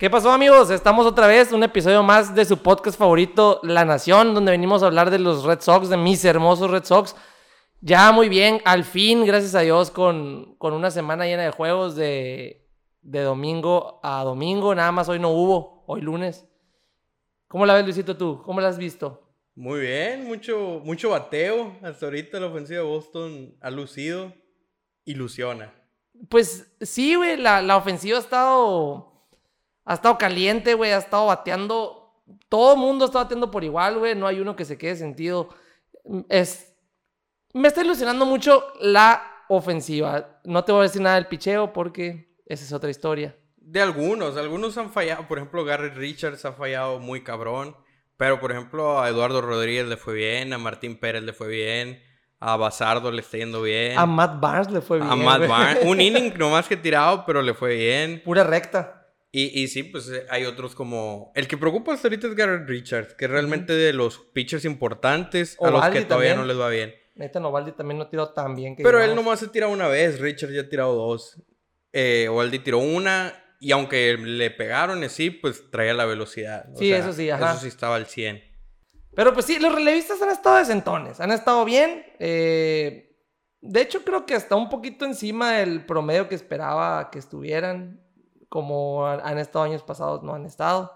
¿Qué pasó amigos? Estamos otra vez, un episodio más de su podcast favorito, La Nación, donde venimos a hablar de los Red Sox, de mis hermosos Red Sox. Ya muy bien, al fin, gracias a Dios, con, con una semana llena de juegos de, de domingo a domingo. Nada más hoy no hubo, hoy lunes. ¿Cómo la ves, Luisito, tú? ¿Cómo la has visto? Muy bien, mucho, mucho bateo. Hasta ahorita la ofensiva de Boston ha lucido, ilusiona. Pues sí, güey, la, la ofensiva ha estado ha estado caliente, güey, ha estado bateando. Todo el mundo está bateando por igual, güey. No hay uno que se quede sentido. Es, me está ilusionando mucho la ofensiva. No te voy a decir nada del picheo porque esa es otra historia. De algunos, algunos han fallado. Por ejemplo, Garrett Richards ha fallado muy cabrón. Pero, por ejemplo, a Eduardo Rodríguez le fue bien, a Martín Pérez le fue bien, a Basardo le está yendo bien. A Matt Barnes le fue bien. A Matt Barnes. Un inning nomás que tirado, pero le fue bien. Pura recta. Y, y, sí, pues eh, hay otros como... El que preocupa hasta ahorita es Garrett Richards, que realmente de los pitchers importantes a los que todavía no les va bien. Neta, Ovaldi también no tiró tan bien. Que Pero él nomás se tirado una vez, Richards ya ha tirado dos. Eh, Ovaldi tiró una y aunque le pegaron así, pues traía la velocidad. sí, eso sí, ajá. Eso sí estaba al 100. Pero pues sí, los relevistas han estado decentones, han estado bien. Eh, de hecho, creo que hasta un poquito encima del promedio que esperaba que estuvieran como han estado años pasados, no han estado.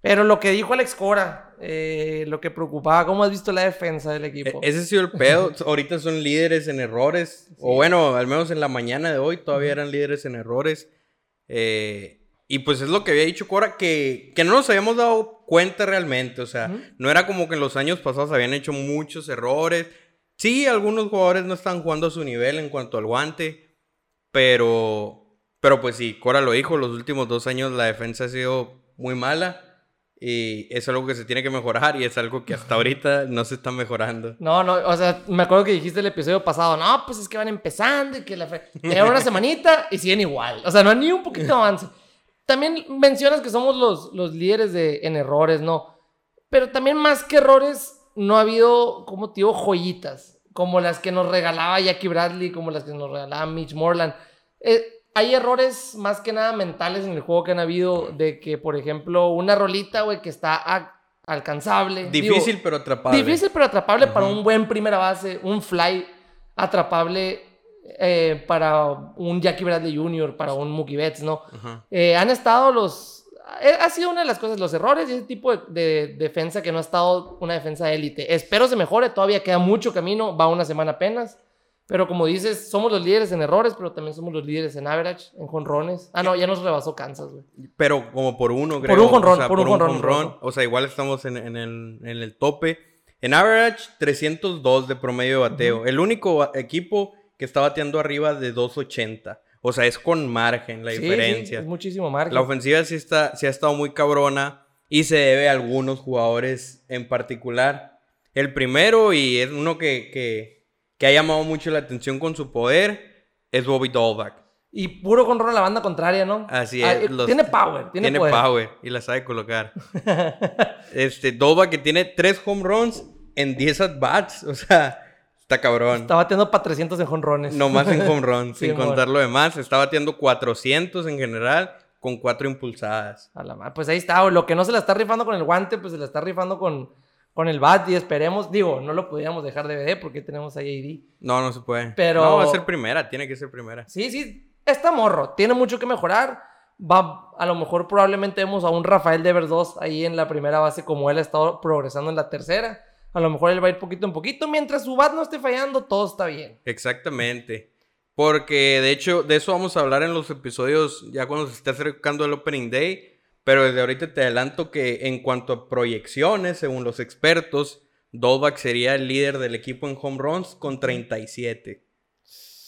Pero lo que dijo Alex Cora, eh, lo que preocupaba, ¿cómo has visto la defensa del equipo? E-, ese ha sido el pedo. Ahorita son líderes en errores. O bueno, al menos en la mañana de hoy todavía eran líderes en errores. Eh, y pues es lo que había dicho Cora, que, que no nos habíamos dado cuenta realmente. O sea, no era como que en los años pasados habían hecho muchos errores. Sí, algunos jugadores no están jugando a su nivel en cuanto al guante. Pero pero pues sí, Cora lo dijo, los últimos dos años la defensa ha sido muy mala. Y es algo que se tiene que mejorar y es algo que hasta ahorita no se está mejorando. No, no, o sea, me acuerdo que dijiste el episodio pasado, no, pues es que van empezando y que la una semanita y siguen igual. O sea, no hay ni un poquito avance. También mencionas que somos los, los líderes de, en errores, ¿no? Pero también más que errores, no ha habido, como tío, joyitas. Como las que nos regalaba Jackie Bradley, como las que nos regalaba Mitch Morland. Eh, hay errores más que nada mentales en el juego que han habido de que, por ejemplo, una rolita, güey, que está alcanzable. Difícil pero atrapable. Difícil pero atrapable para un buen primera base, un fly atrapable eh, para un Jackie Bradley Jr., para un Mookie Betts, ¿no? Eh, han estado los... Eh, ha sido una de las cosas, los errores y ese tipo de, de defensa que no ha estado una defensa élite. Espero se mejore, todavía queda mucho camino, va una semana apenas. Pero como dices, somos los líderes en errores, pero también somos los líderes en average, en jonrones. Ah, no, ya nos rebasó Kansas, güey. Pero como por uno, creo. Por un jonrón, por, un jonrón. O sea, igual estamos en, en, el, en, el, tope. En average, 302 de promedio de bateo. El único equipo que está bateando arriba de 280. O sea, es con margen la diferencia. Sí, es muchísimo margen. La ofensiva sí, está, sí ha estado muy cabrona y se debe a algunos jugadores en particular. El primero, y es uno que, que que ha llamado mucho la atención con su poder es Bobby Dolbach. Y puro control a la banda contraria, ¿no? Así ah, es. tiene power, tiene, tiene power. y la sabe colocar. este, Dolbach que tiene 3 home runs en 10 at-bats. O sea, está cabrón. Está bateando para 300 en home runs. No más en home runs, sin contar lo demás. Está bateando 400 en general con 4 impulsadas. A la Pues ahí está. Lo que no se la está rifando con el guante, pues se la está rifando con con el bat y esperemos, digo, no lo podríamos dejar de ver porque tenemos ahí AD. No, no se puede. Pero... No, va a ser primera, tiene que ser primera. Sí, sí, está morro, tiene mucho que mejorar. Va, a lo mejor probablemente vemos a un Rafael Devers 2 ahí en la primera base como él ha estado progresando en la tercera. A lo mejor él va a ir poquito en poquito. Mientras su bat no esté fallando, todo está bien. Exactamente. Porque de hecho, de eso vamos a hablar en los episodios ya cuando se esté acercando el Opening Day pero desde ahorita te adelanto que en cuanto a proyecciones, según los expertos, Dolbach sería el líder del equipo en home runs con 37.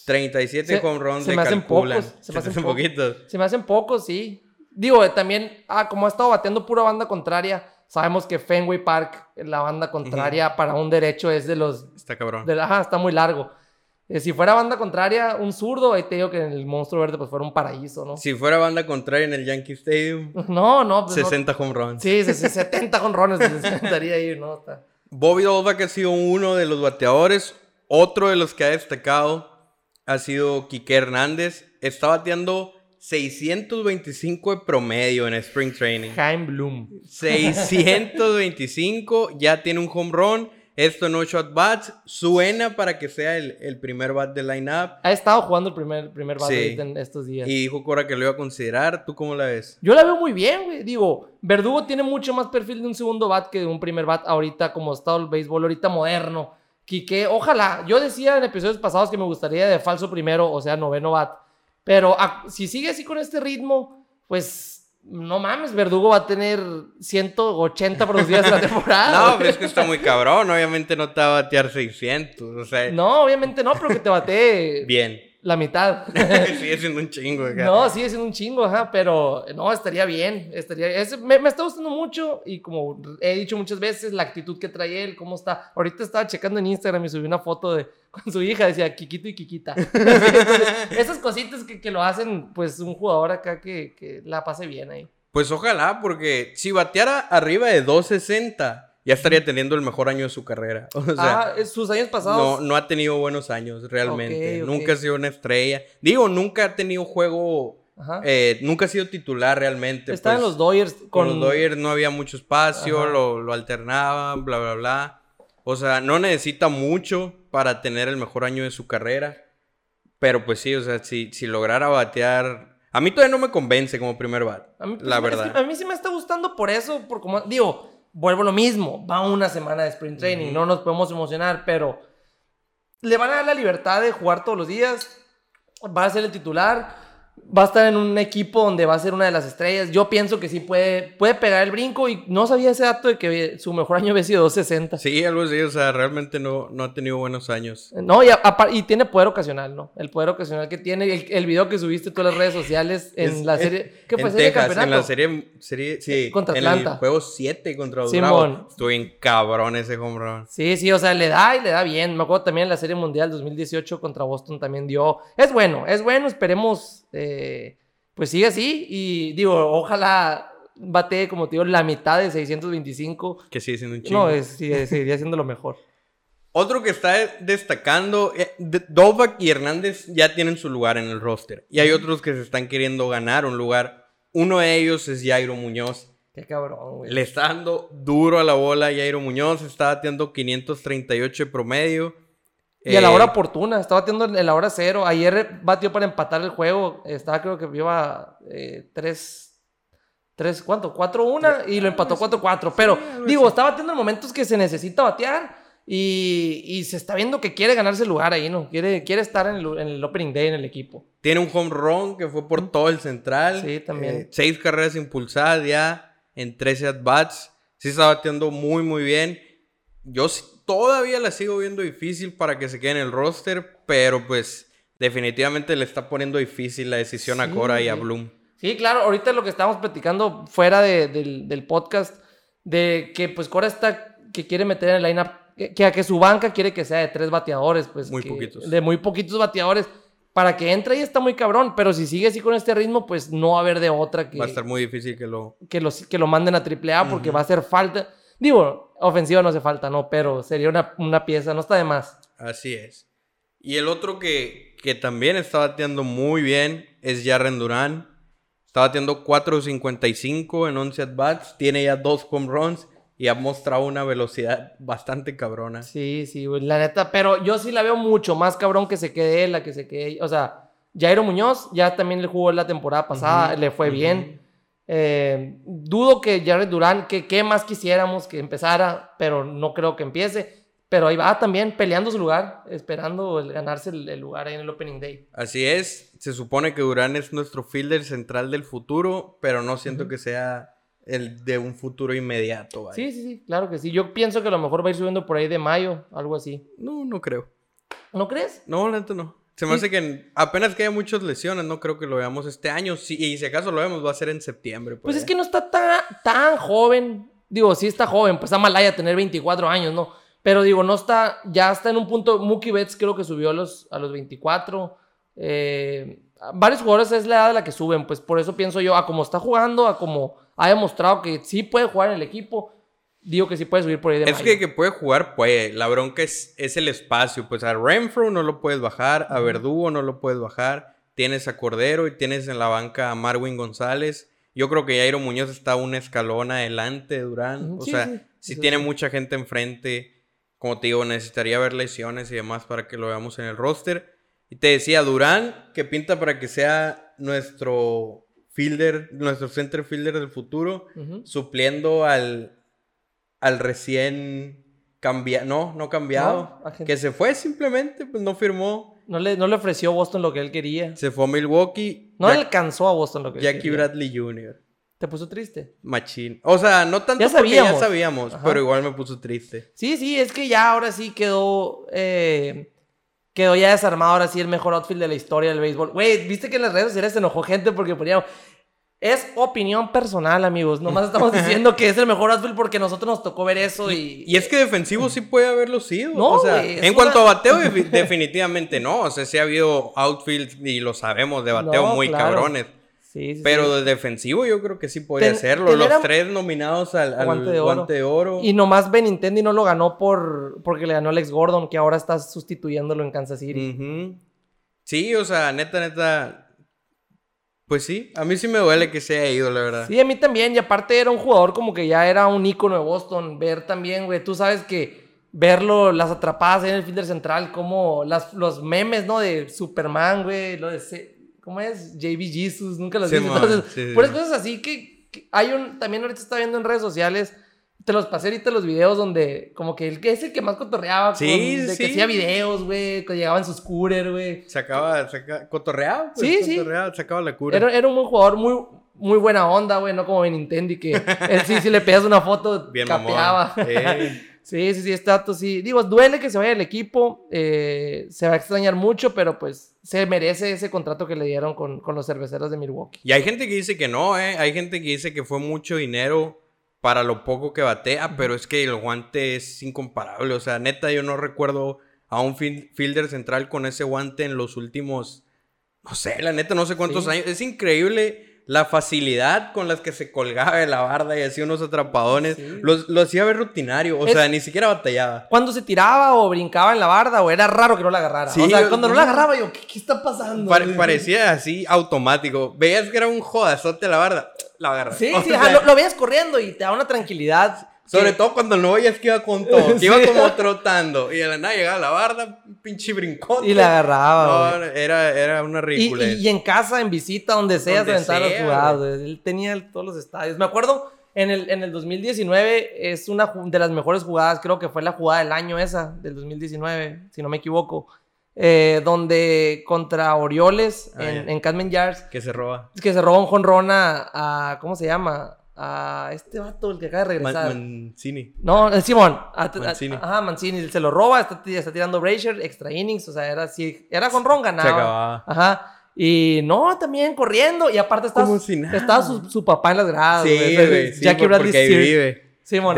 37 home runs se me hacen pocos, se, me hacen, poquitos. Se me hacen pocos, sí. Digo, también, ah, como ha estado bateando pura banda contraria, sabemos que Fenway Park, la banda contraria para un derecho es de los... Está cabrón. ajá, está muy largo. Eh, si fuera banda contraria, un zurdo, ahí te digo que en el Monstruo Verde pues fuera un paraíso, ¿no? Si fuera banda contraria en el Yankee Stadium. No, no. 60 pues, home runs. Sí, 70 home runs estaría ahí, ¿no? Bobby Dolbach ha sido uno de los bateadores. Otro de los que ha destacado ha sido Quique Hernández. Está bateando 625 de promedio en Spring Training. Jaime Bloom. 625, ya tiene un home run. Esto en 8 at-bats. Suena para que sea el, el primer bat de line-up. Ha estado jugando el primer, primer bat Sí. en estos días. Y dijo Cora que lo iba a considerar. ¿Tú cómo la ves? Yo la veo muy bien, güey. Digo, Verdugo tiene mucho más perfil de un segundo bat que de un primer bat ahorita, como está el béisbol ahorita moderno. Quique, ojalá. Yo decía en episodios pasados que me gustaría de falso primero, o sea, noveno bat. Pero ah, si sigue así con este ritmo, pues no mames, Verdugo va a tener 180 producidas en la temporada. No, pero es que está muy cabrón. Obviamente no te va a batear 600. O sea, No, obviamente no, pero que te bate bien. La mitad. Sigue siendo un chingo. acá. No, sigue siendo un chingo, ajá, pero no, estaría bien, estaría es- me, me está gustando mucho y como he dicho muchas veces, la actitud que trae él, cómo está. Ahorita estaba checando en Instagram y subí una foto de con su hija, decía Kikito y Kikita. Entonces, esas cositas que, que lo hacen, pues, un jugador acá que, que la pase bien ahí. Pues ojalá, porque si bateara arriba de 260, ya estaría teniendo el mejor año de su carrera. O sea, ah, sus años no, pasados. no ha tenido buenos años realmente. Nunca ha sido una estrella. Digo, nunca ha tenido juego. Ajá. eh, nunca ha sido titular realmente. Está en pues, los Dodgers Con con, los Dodgers no había mucho espacio, lo, lo alternaban, bla, bla, bla. O sea, no necesita mucho para tener el mejor año de su carrera. Pero pues sí, o sea, si, si lograra batear... A mí todavía no me convence como primer bat. A mí, la es que verdad. a mí sí me está gustando por eso, por como digo, vuelvo a lo mismo, va una semana de sprint training, no nos podemos emocionar, pero le van a dar la libertad de jugar todos los días, va a ser el titular, va a estar en un equipo donde va a ser una de las estrellas. Yo pienso que sí puede, puede pegar el brinco y no sabía ese dato de que su mejor año había sido 260. Sí, algo así, o sea, realmente no, no ha tenido buenos años. No, y, y tiene poder ocasional, ¿no? El poder ocasional que tiene, el, el video que subiste tú en las redes sociales en Es- la en- serie, ¿qué fue? en ¿Serie de Texas, campeonato? En la serie, serie sí, Contra en Atlanta. el juego 7 contra. Bravos. Estuvo bien cabrón ese home run. Sí, sí, o sea, le da y le da bien. Me acuerdo también en la Serie Mundial 2018 contra Boston también dio. Es bueno, es bueno, esperemos, eh, pues sigue así. Y digo, ojalá bate, como te digo, la mitad de 625. Que sigue siendo un chingo. No, es, sí, seguiría siendo lo mejor. Otro que está destacando, eh, Dovak y Hernández ya tienen su lugar en el roster. Y hay otros que se están queriendo ganar un lugar. Uno de ellos es Jairo Muñoz. Qué cabrón, güey. Le está dando duro a la bola Jairo Muñoz. Está batiendo 538 de promedio. Y a la Eh, hora oportuna, estaba batiendo en la hora cero. Ayer batió para empatar el juego. Estaba, creo que lleva eh, tres, tres, ¿cuánto? 4-1 y lo empató 4-4. Pero, digo, está batiendo en momentos que se necesita batear. Y, y se está viendo que quiere ganarse el lugar ahí, ¿no? Quiere, quiere estar en el, en el opening day en el equipo. Tiene un home run que fue por todo el central. Sí, también. Eh, seis carreras impulsadas ya en 13 at-bats. Sí está bateando muy, muy bien. Yo todavía la sigo viendo difícil para que se quede en el roster, pero pues definitivamente le está poniendo difícil la decisión a Sí, Cora y a. Bloom. Sí, claro, ahorita lo que estábamos platicando fuera de- del, del podcast, de que pues Cora está, que quiere meter en el lineup, que, que a que su banca quiere que sea de tres bateadores, pues. Muy que- poquitos. De muy poquitos bateadores. Para que entre ahí está muy cabrón, pero si sigue así con este ritmo, pues no va a haber de otra que, Va a estar muy difícil que lo... que, lo, que lo manden a AAA porque Ujú. va a hacer falta. Digo, ofensiva no hace falta, no, pero sería una, una pieza, no está de más. Así es. Y el otro que, que también está bateando muy bien es Jarren Durán. Está bateando 4.55 en 11 at-bats. Tiene ya dos home runs y ha mostrado una velocidad bastante cabrona. Sí, sí, la neta, pero yo sí la veo mucho más cabrón que se quede él, a que se quede, o sea, Jairo Muñoz ya también le jugó la temporada pasada, le fue bien. Eh, dudo que Jared Durán, que qué más quisiéramos que empezara, pero no creo que empiece. Pero ahí va también peleando su lugar, esperando el ganarse el, el lugar ahí en el Opening Day. Así es. Se supone que Durán es nuestro fielder central del futuro, pero no siento que sea el de un futuro inmediato. vaya. Sí, sí, sí, claro que sí. Yo pienso que a lo mejor va a ir subiendo por ahí de mayo, algo así. No, no creo. ¿No crees? No, la neta no. Se me Sí. hace que en- apenas que haya muchas lesiones, no creo que lo veamos este año. Sí, y si acaso lo vemos, va a ser en septiembre. Pues es que no está tan, tan joven. Digo, sí está joven, pues a Malaya tener 24 años, ¿no? Pero digo, no está, ya está en un punto, Mookie Betts creo que subió a los, a los 24. Eh, varios jugadores es la edad a la que suben, pues por eso pienso yo, a como está jugando, a como ha demostrado que sí puede jugar en el equipo, digo que sí puede subir por ahí de Es mayo. que, que puede jugar, puede. La bronca es, es el espacio. Pues a Renfro no lo puedes bajar, a. Verdugo no lo puedes bajar. tienes a Cordero y tienes en la banca a Marwin González. Yo creo que Jairo Muñoz está un escalón adelante de Durán. O sí, sea, sí, tiene mucha gente enfrente. Como te digo, necesitaría ver lesiones y demás para que lo veamos en el roster. Y te decía, Durán, que pinta para que sea nuestro fielder, nuestro center fielder del futuro, supliendo al, al recién cambiado, no, no cambiado, No, que se fue simplemente, pues no firmó, No le, no le ofreció Boston lo que él quería. se fue a Milwaukee, No Jack- alcanzó a Boston lo que él Jackie quería. Bradley Jr., ¿Te puso triste? machín. O sea, no tanto Ya porque ya sabíamos. sabíamos, Ajá. pero igual me puso triste. Sí, sí, es que ya ahora sí quedó. eh, quedó ya desarmado ahora sí el mejor outfield de la historia del béisbol. Güey, viste que en las redes sociales se enojó gente porque poníamos. Es opinión personal, amigos. Nomás estamos diciendo que es el mejor outfield porque a nosotros nos tocó ver eso y. Y es que defensivo sí puede haberlo sido. No, o sea, en cuanto una- a bateo, defi- definitivamente no. O sea, sí ha habido outfields y lo sabemos de bateo No, muy claro. cabrones. Sí, sí, Pero de defensivo yo creo que sí podría Ten- serlo. Los a- tres nominados al, al Guante de guante, Oro. de oro. Y nomás Benintendi no lo ganó por porque le ganó Alex Gordon, que ahora está sustituyéndolo en Kansas City. Sí, o sea, neta, neta. Pues sí, a mí sí me duele que se haya ido, la verdad. Sí, a mí también. Y aparte era un jugador como que ya era un ícono de Boston. Ver también, güey, tú sabes que verlo, las atrapadas en el fielder central, como las, los memes, ¿no? De Superman, güey, lo de... C- ¿Cómo es? JB Jesus, nunca los Sí, man, Entonces, sí, sí. puras cosas así que, que hay un... También ahorita está viendo en redes sociales... Te los pasé ahorita los videos donde como que él que es el que más cotorreaba. Sí, con- de sí. que hacía videos, güey, que llegaba en su scooter, güey. Sacaba, saca, cotorreaba, pues, Sí, sí. cotorreaba, sacaba la cura. Era, era un buen jugador, muy, muy buena onda, güey, no como en Nintendo que él sí, si le pegas una foto, Bien capeaba. Eh, Sí, sí, sí, este dato sí. Digo, duele que se vaya el equipo, eh, se va a extrañar mucho, pero pues se merece ese contrato que le dieron con, con los cerveceros de Milwaukee. Y hay gente que dice que no, ¿eh? Hay gente que dice que fue mucho dinero para lo poco que batea, pero es que el guante es incomparable. O sea, neta, yo no recuerdo a un fielder central con ese guante en los últimos, no sé, la neta, no sé cuántos Sí. años. Es increíble la facilidad con las que se colgaba de la barda y hacía unos atrapadones. Sí. Lo, hacía ver rutinario, o Es- sea, ni siquiera batallaba. Cuando se tiraba o brincaba en la barda, o era raro que no la agarrara. Sí, o sea, yo- cuando no la agarraba, yo, ¿qué, qué está pasando? Pare- parecía así automático. Veías que era un jodazote la barda, la agarras. Sí, O sí, sea, ajá, lo, lo veías corriendo y te da una tranquilidad. Sobre que- todo cuando no veías que iba con todo, que Sí. iba como trotando. Y de la nada llegaba a la barda, pinche brincón. Y la agarraba. No, era, era una ridícula. y- y en casa, en visita, donde sea, Donde se aventaba jugadas. Él tenía todos los estadios. Me acuerdo, en el, en el 2019, es una de las mejores jugadas, creo que fue la jugada del año esa, del 2019, si no me equivoco. Eh, donde contra Orioles, Ah, en, en Cadman Yards, Que se roba. que se roba un jonrón a, a- ¿cómo se llama? A este vato, el que acaba de Man- regresar. Mancini. No, Simón. A- a- Mancini. Ajá, Mancini. Se lo roba, está, está tirando Brazier, extra innings. O sea, era así. Era con Ron, ganaba. Se acababa. Ajá. Y no, también corriendo. Y aparte estaba, si estaba su, su papá en las gradas. Sí, güey. sí, Jackie Bradley porque ahí vive.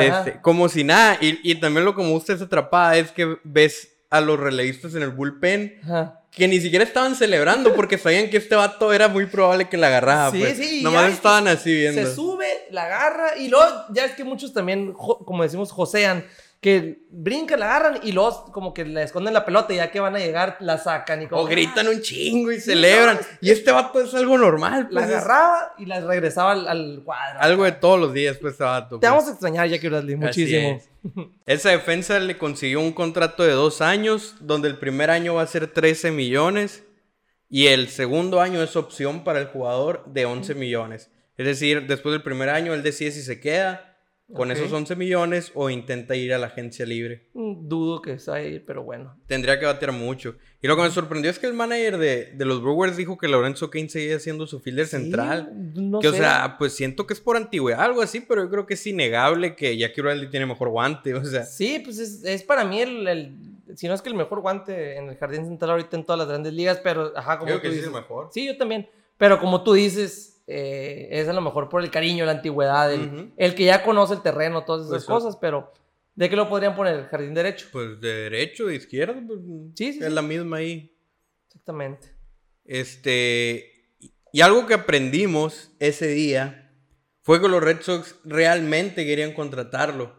Ajá. este- como si nada. Y, y también lo que me gusta esa atrapada es que ves a los relevistas en el bullpen Ajá. que ni siquiera estaban celebrando porque sabían que este vato era muy probable que la agarraba. Sí, pues. sí, Nomás estaban así viendo. Se sube, la agarra. Y luego, ya es que muchos también, como decimos, josean. Que brincan, la agarran y luego como que le esconden la pelota y ya que van a llegar, la sacan. Y como O gritan un chingo y celebran. no, Y este vato es algo normal. La Pues, es agarraba y la regresaba al, al cuadro. algo de todos los días, pues, este vato. Te pues. vamos a extrañar, Jackie Bradley, muchísimo. es. Esa defensa le consiguió un contrato de dos años, donde el primer año va a ser 13 millones y el segundo año es opción para el jugador de 11 millones. Es decir, después del primer año él decide si se queda con Ok. esos 11 millones o intenta ir a la agencia libre. Mm, Dudo que se vaya a ir, pero bueno. Tendría que batear mucho. Y lo que me sorprendió es que el manager de, de los Brewers dijo que Lorenzo Kane seguía siendo su fielder central. Sí, no que, o sé. sea, pues siento que es por antigüedad, algo así, pero yo creo que es innegable que Jackie Bradley tiene mejor guante. O sea, Sí, pues es, es para mí el, el- Si no es que el mejor guante en el jardín central ahorita en todas las grandes ligas, pero ajá, como creo tú que sí es dices. el mejor. Sí, yo también. Pero como tú dices, eh, es a lo mejor por el cariño, la antigüedad, el, el que ya conoce el terreno, todas esas Pues sí. cosas, pero ¿de qué lo podrían poner? ¿Jardín derecho? Pues de derecho, de izquierda, pues, Sí, sí, es sí. la misma ahí. Exactamente. Este, y algo que aprendimos ese día fue que los Red Sox realmente querían contratarlo.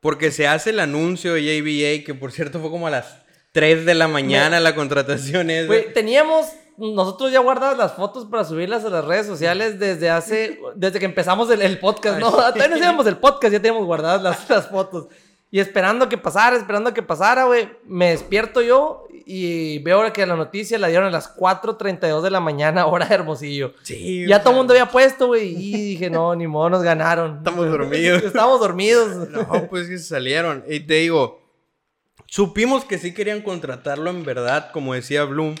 Porque se hace el anuncio de JBA, que por cierto fue como a las 3 de la mañana la contratación es. Güey, teníamos nosotros ya guardadas las fotos para subirlas a las redes sociales desde hace, desde que empezamos el, el podcast, ¿no? Todavía no hacíamos el podcast, ya teníamos guardadas las, las fotos. Y esperando que pasara, esperando que pasara, güey. Me despierto yo y veo que la noticia la dieron a las 4.32 de la mañana, hora de Hermosillo. Sí. Ya todo el mundo había puesto, güey. Y dije, no, ni modo, nos ganaron. Estamos dormidos. Estamos dormidos. No, pues que salieron. Y te digo, supimos que sí querían contratarlo en verdad, como decía Bloom.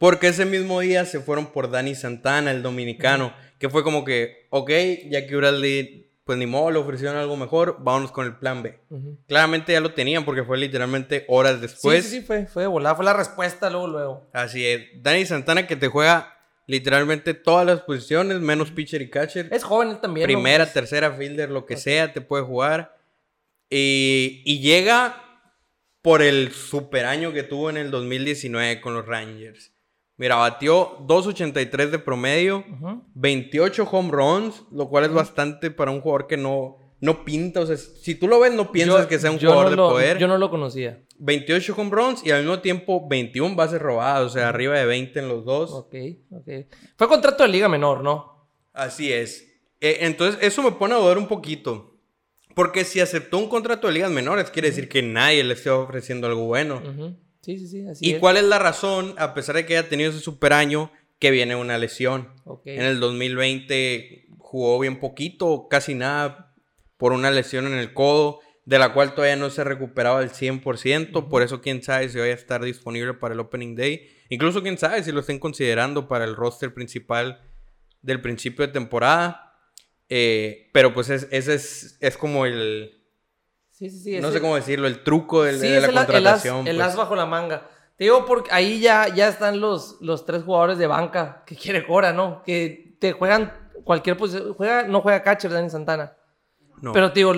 Porque ese mismo día se fueron por Dani Santana, el dominicano. Que fue como que, ok, ya que Bradley pues ni modo, le ofrecieron algo mejor, vámonos con el plan B. Claramente ya lo tenían porque fue literalmente horas después. Sí, sí, sí, fue, fue de volada, fue la respuesta luego, luego. Así es. Dani Santana que te juega literalmente todas las posiciones, menos pitcher y catcher. Es joven también. Primera, tercera fielder, lo que sea, te puede jugar. Y, y llega por el super año que tuvo en el 2019 con los Rangers. Mira, batió 2.83 de promedio, 28 home runs, lo cual es bastante para un jugador que no, no pinta. O sea, si tú lo ves, no piensas que sea un jugador de poder. Yo no lo conocía. 28 home runs y al mismo tiempo 21 bases robadas, o sea, arriba de 20 en los dos. Ok, ok. Fue contrato de liga menor, ¿no? Así es. Eh, entonces, eso me pone a dudar un poquito. Porque si aceptó un contrato de ligas menores, quiere decir que nadie le está ofreciendo algo bueno. Sí, sí, sí. Así ¿Y cuál es la razón, a pesar de que haya tenido ese super año, que viene una lesión? En el 2020 jugó bien poquito, casi nada, por una lesión en el codo, de la cual todavía no se recuperaba al 100%. Por eso, quién sabe si vaya a estar disponible para el Opening Day. Incluso, quién sabe si lo estén considerando para el roster principal del principio de temporada. Eh, pero pues ese es, es como el, no sé cómo decirlo, el truco de la contratación. El, as, pues. bajo la manga. Te digo porque ahí ya, ya están los, los tres jugadores de banca que quiere Cora, ¿no? Que te juegan cualquier posición. Juega, no juega catcher Dani Santana. No. Pero te digo,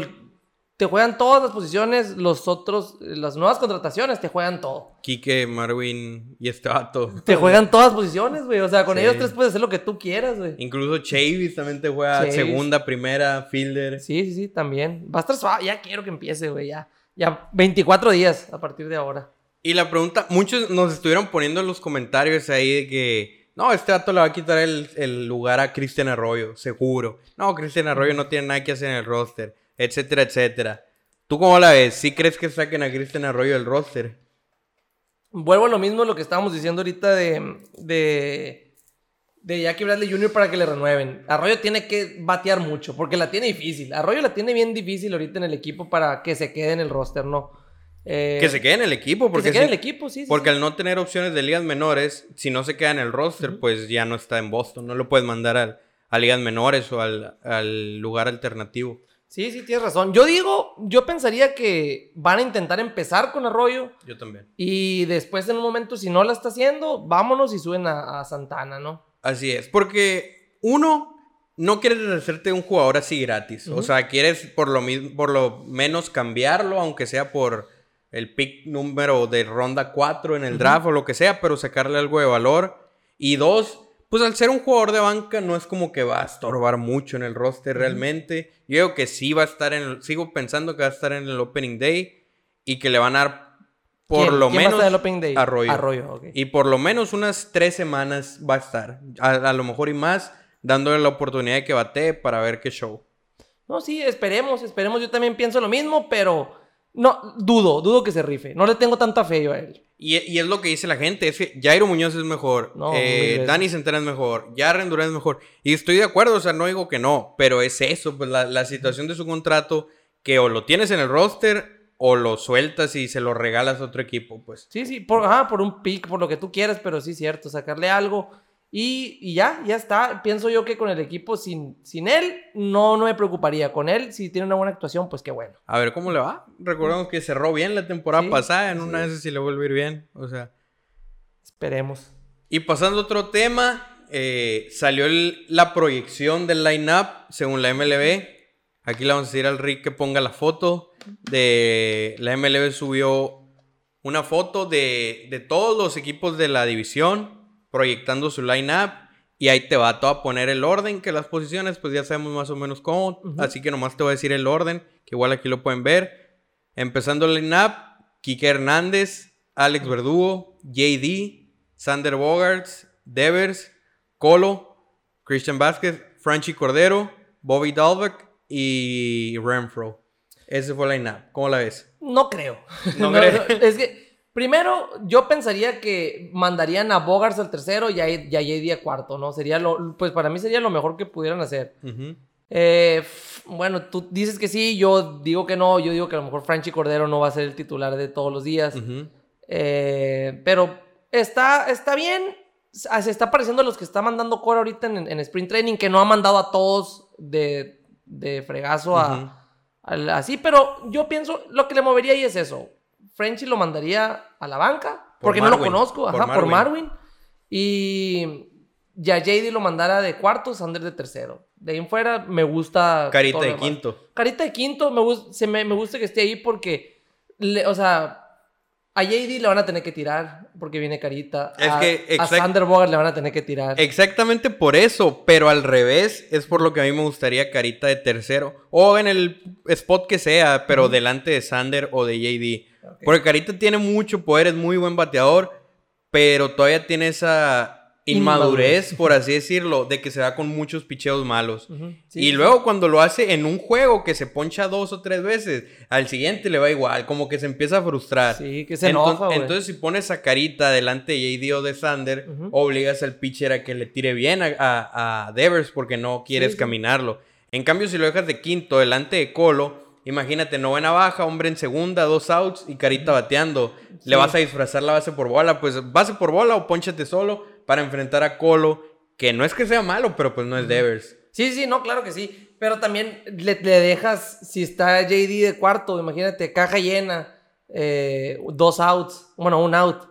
te juegan todas las posiciones, los otros, las nuevas contrataciones te juegan todo. Quique, Marvin y este vato. Te juegan todas las posiciones, güey. O sea, con ellos tres puedes hacer lo que tú quieras, güey. Incluso Chavis también te juega segunda, primera, fielder. Sí, sí, sí, también. Va a estar suave. Ya quiero que empiece, güey. Ya, ya 24 días a partir de ahora. Y la pregunta, muchos nos estuvieron poniendo en los comentarios ahí de que. No, este vato le va a quitar el, el lugar a Cristian Arroyo, seguro. No, Cristian Arroyo no tiene nada que hacer en el roster etcétera, etcétera. ¿Tú cómo la ves? ¿Sí crees que saquen a Cristian Arroyo del roster? Vuelvo a lo mismo lo que estábamos diciendo ahorita de, de, de Jackie Bradley Jr. para que le renueven. Arroyo tiene que batear mucho porque la tiene difícil. Arroyo la tiene bien difícil ahorita en el equipo para que se quede en el roster, ¿no? Eh, que se quede en el equipo. Porque que se quede en el equipo, sí. Porque al no tener opciones de ligas menores, si no se queda en el roster, pues ya no está en Boston. No lo puedes mandar a ligas menores o al, al lugar alternativo. Sí, sí, tienes razón. Yo digo, yo pensaría que van a intentar empezar con Arroyo. Yo también. Y después, en un momento, si no la está haciendo, vámonos y suben a, Santana, ¿no? Así es, porque uno, no quieres hacerte un jugador así gratis. O sea, quieres por lo, por lo menos cambiarlo, aunque sea por el pick número de ronda 4 en el draft o lo que sea, pero sacarle algo de valor. Y dos, pues al ser un jugador de banca no es como que va a estorbar mucho en el roster realmente. Yo digo que sí va a estar en el, sigo pensando que va a estar en el opening day y que le van a dar por lo menos va a el opening day? Arroyo. Arroyo Y por lo menos unas tres semanas va a estar, a, lo mejor y más, dándole la oportunidad de que bate para ver qué show. No, sí, esperemos, esperemos. Yo también pienso lo mismo, pero no, dudo, dudo que se rife. No le tengo tanta fe yo a él. Y, es lo que dice la gente, es que Jairo Muñoz es mejor, eh, Dani Centena es mejor, Jarren Durán es mejor. Y estoy de acuerdo, o sea, no digo que no, pero es eso, pues la, situación de su contrato, que o lo tienes en el roster o lo sueltas y se lo regalas a otro equipo, pues. Sí, sí, por, ajá, por un pick, por lo que tú quieras, pero sí, cierto, sacarle algo. Y, ya, ya está. Pienso yo que con el equipo sin, sin él no, no me preocuparía. Con él, si tiene una buena actuación, pues qué bueno. A ver cómo le va. Recordemos que cerró bien la temporada pasada. En una vez si le vuelve a ir bien. O sea. Esperemos. Y pasando a otro tema, eh, salió la proyección del line-up según la MLB. Aquí le vamos a decir al Rick que ponga la foto. De la MLB subió una foto de, de todos los equipos de la división proyectando su line-up. Y ahí te va todo a poner el orden, que las posiciones, pues ya sabemos más o menos cómo. Así que nomás te voy a decir el orden, que igual aquí lo pueden ver. Empezando el line-up, Kike Hernández, Alex Verdugo, JD, Sander Bogarts, Devers, Colo, Christian Vázquez, Franchi Cordero, Bobby Dalbeck y Renfro. Ese fue la line ¿Cómo la ves? No creo. No No, creo. no, es que, primero, yo pensaría que mandarían a Bogarts al tercero y a, y a JD a cuarto, ¿no? Sería lo, pues para mí sería lo mejor que pudieran hacer. Eh, bueno, tú dices que sí, yo digo que no, yo digo que a lo mejor Franchi Cordero no va a ser el titular de todos los días. Eh, pero está, está bien. Se está pareciendo a los que está mandando Cora ahorita en, en Sprint Training, que no ha mandado a todos de, de fregazo a, al- así. Pero yo pienso, lo que le movería ahí es eso. Frenchy lo mandaría a la banca, Por porque no lo Marwin, conozco, por ajá, por Marwin. Marwin. Y ya JD lo mandara de cuarto, Sander de tercero. De ahí en fuera me gusta. Carita de demás. quinto. Carita de quinto, me, gus- se me, me gusta que esté ahí porque, le- o sea, a JD le van a tener que tirar porque viene Carita. Es a, que a Sander Bogart le van a tener que tirar. Exactamente por eso, pero al revés es por lo que a mí me gustaría Carita de tercero o en el spot que sea, pero delante de Sander o de JD. Porque Carita tiene mucho poder, es muy buen bateador, pero todavía tiene esa inmadurez, por así decirlo, de que se da con muchos picheos malos. Sí, y sí. luego cuando lo hace en un juego que se poncha dos o tres veces, al siguiente le va igual, como que se empieza a frustrar. Sí, que se Enton- enoja. Entonces, si pones a Carita delante de JD o de Sander, Ujú. obligas al pitcher a que le tire bien a, a- a Devers porque no quieres sí. caminarlo. En cambio, si lo dejas de quinto delante de Colo, imagínate, novena baja, hombre en segunda, dos outs y Carita bateando. Le vas a disfrazar la base por bola, pues base por bola o ponchate solo para enfrentar a Colo, que no es que sea malo, pero pues no es Devers. Sí, sí, no, claro que sí. Pero también le, le dejas, si está JD de cuarto, imagínate, caja llena, eh, dos outs, bueno, un out,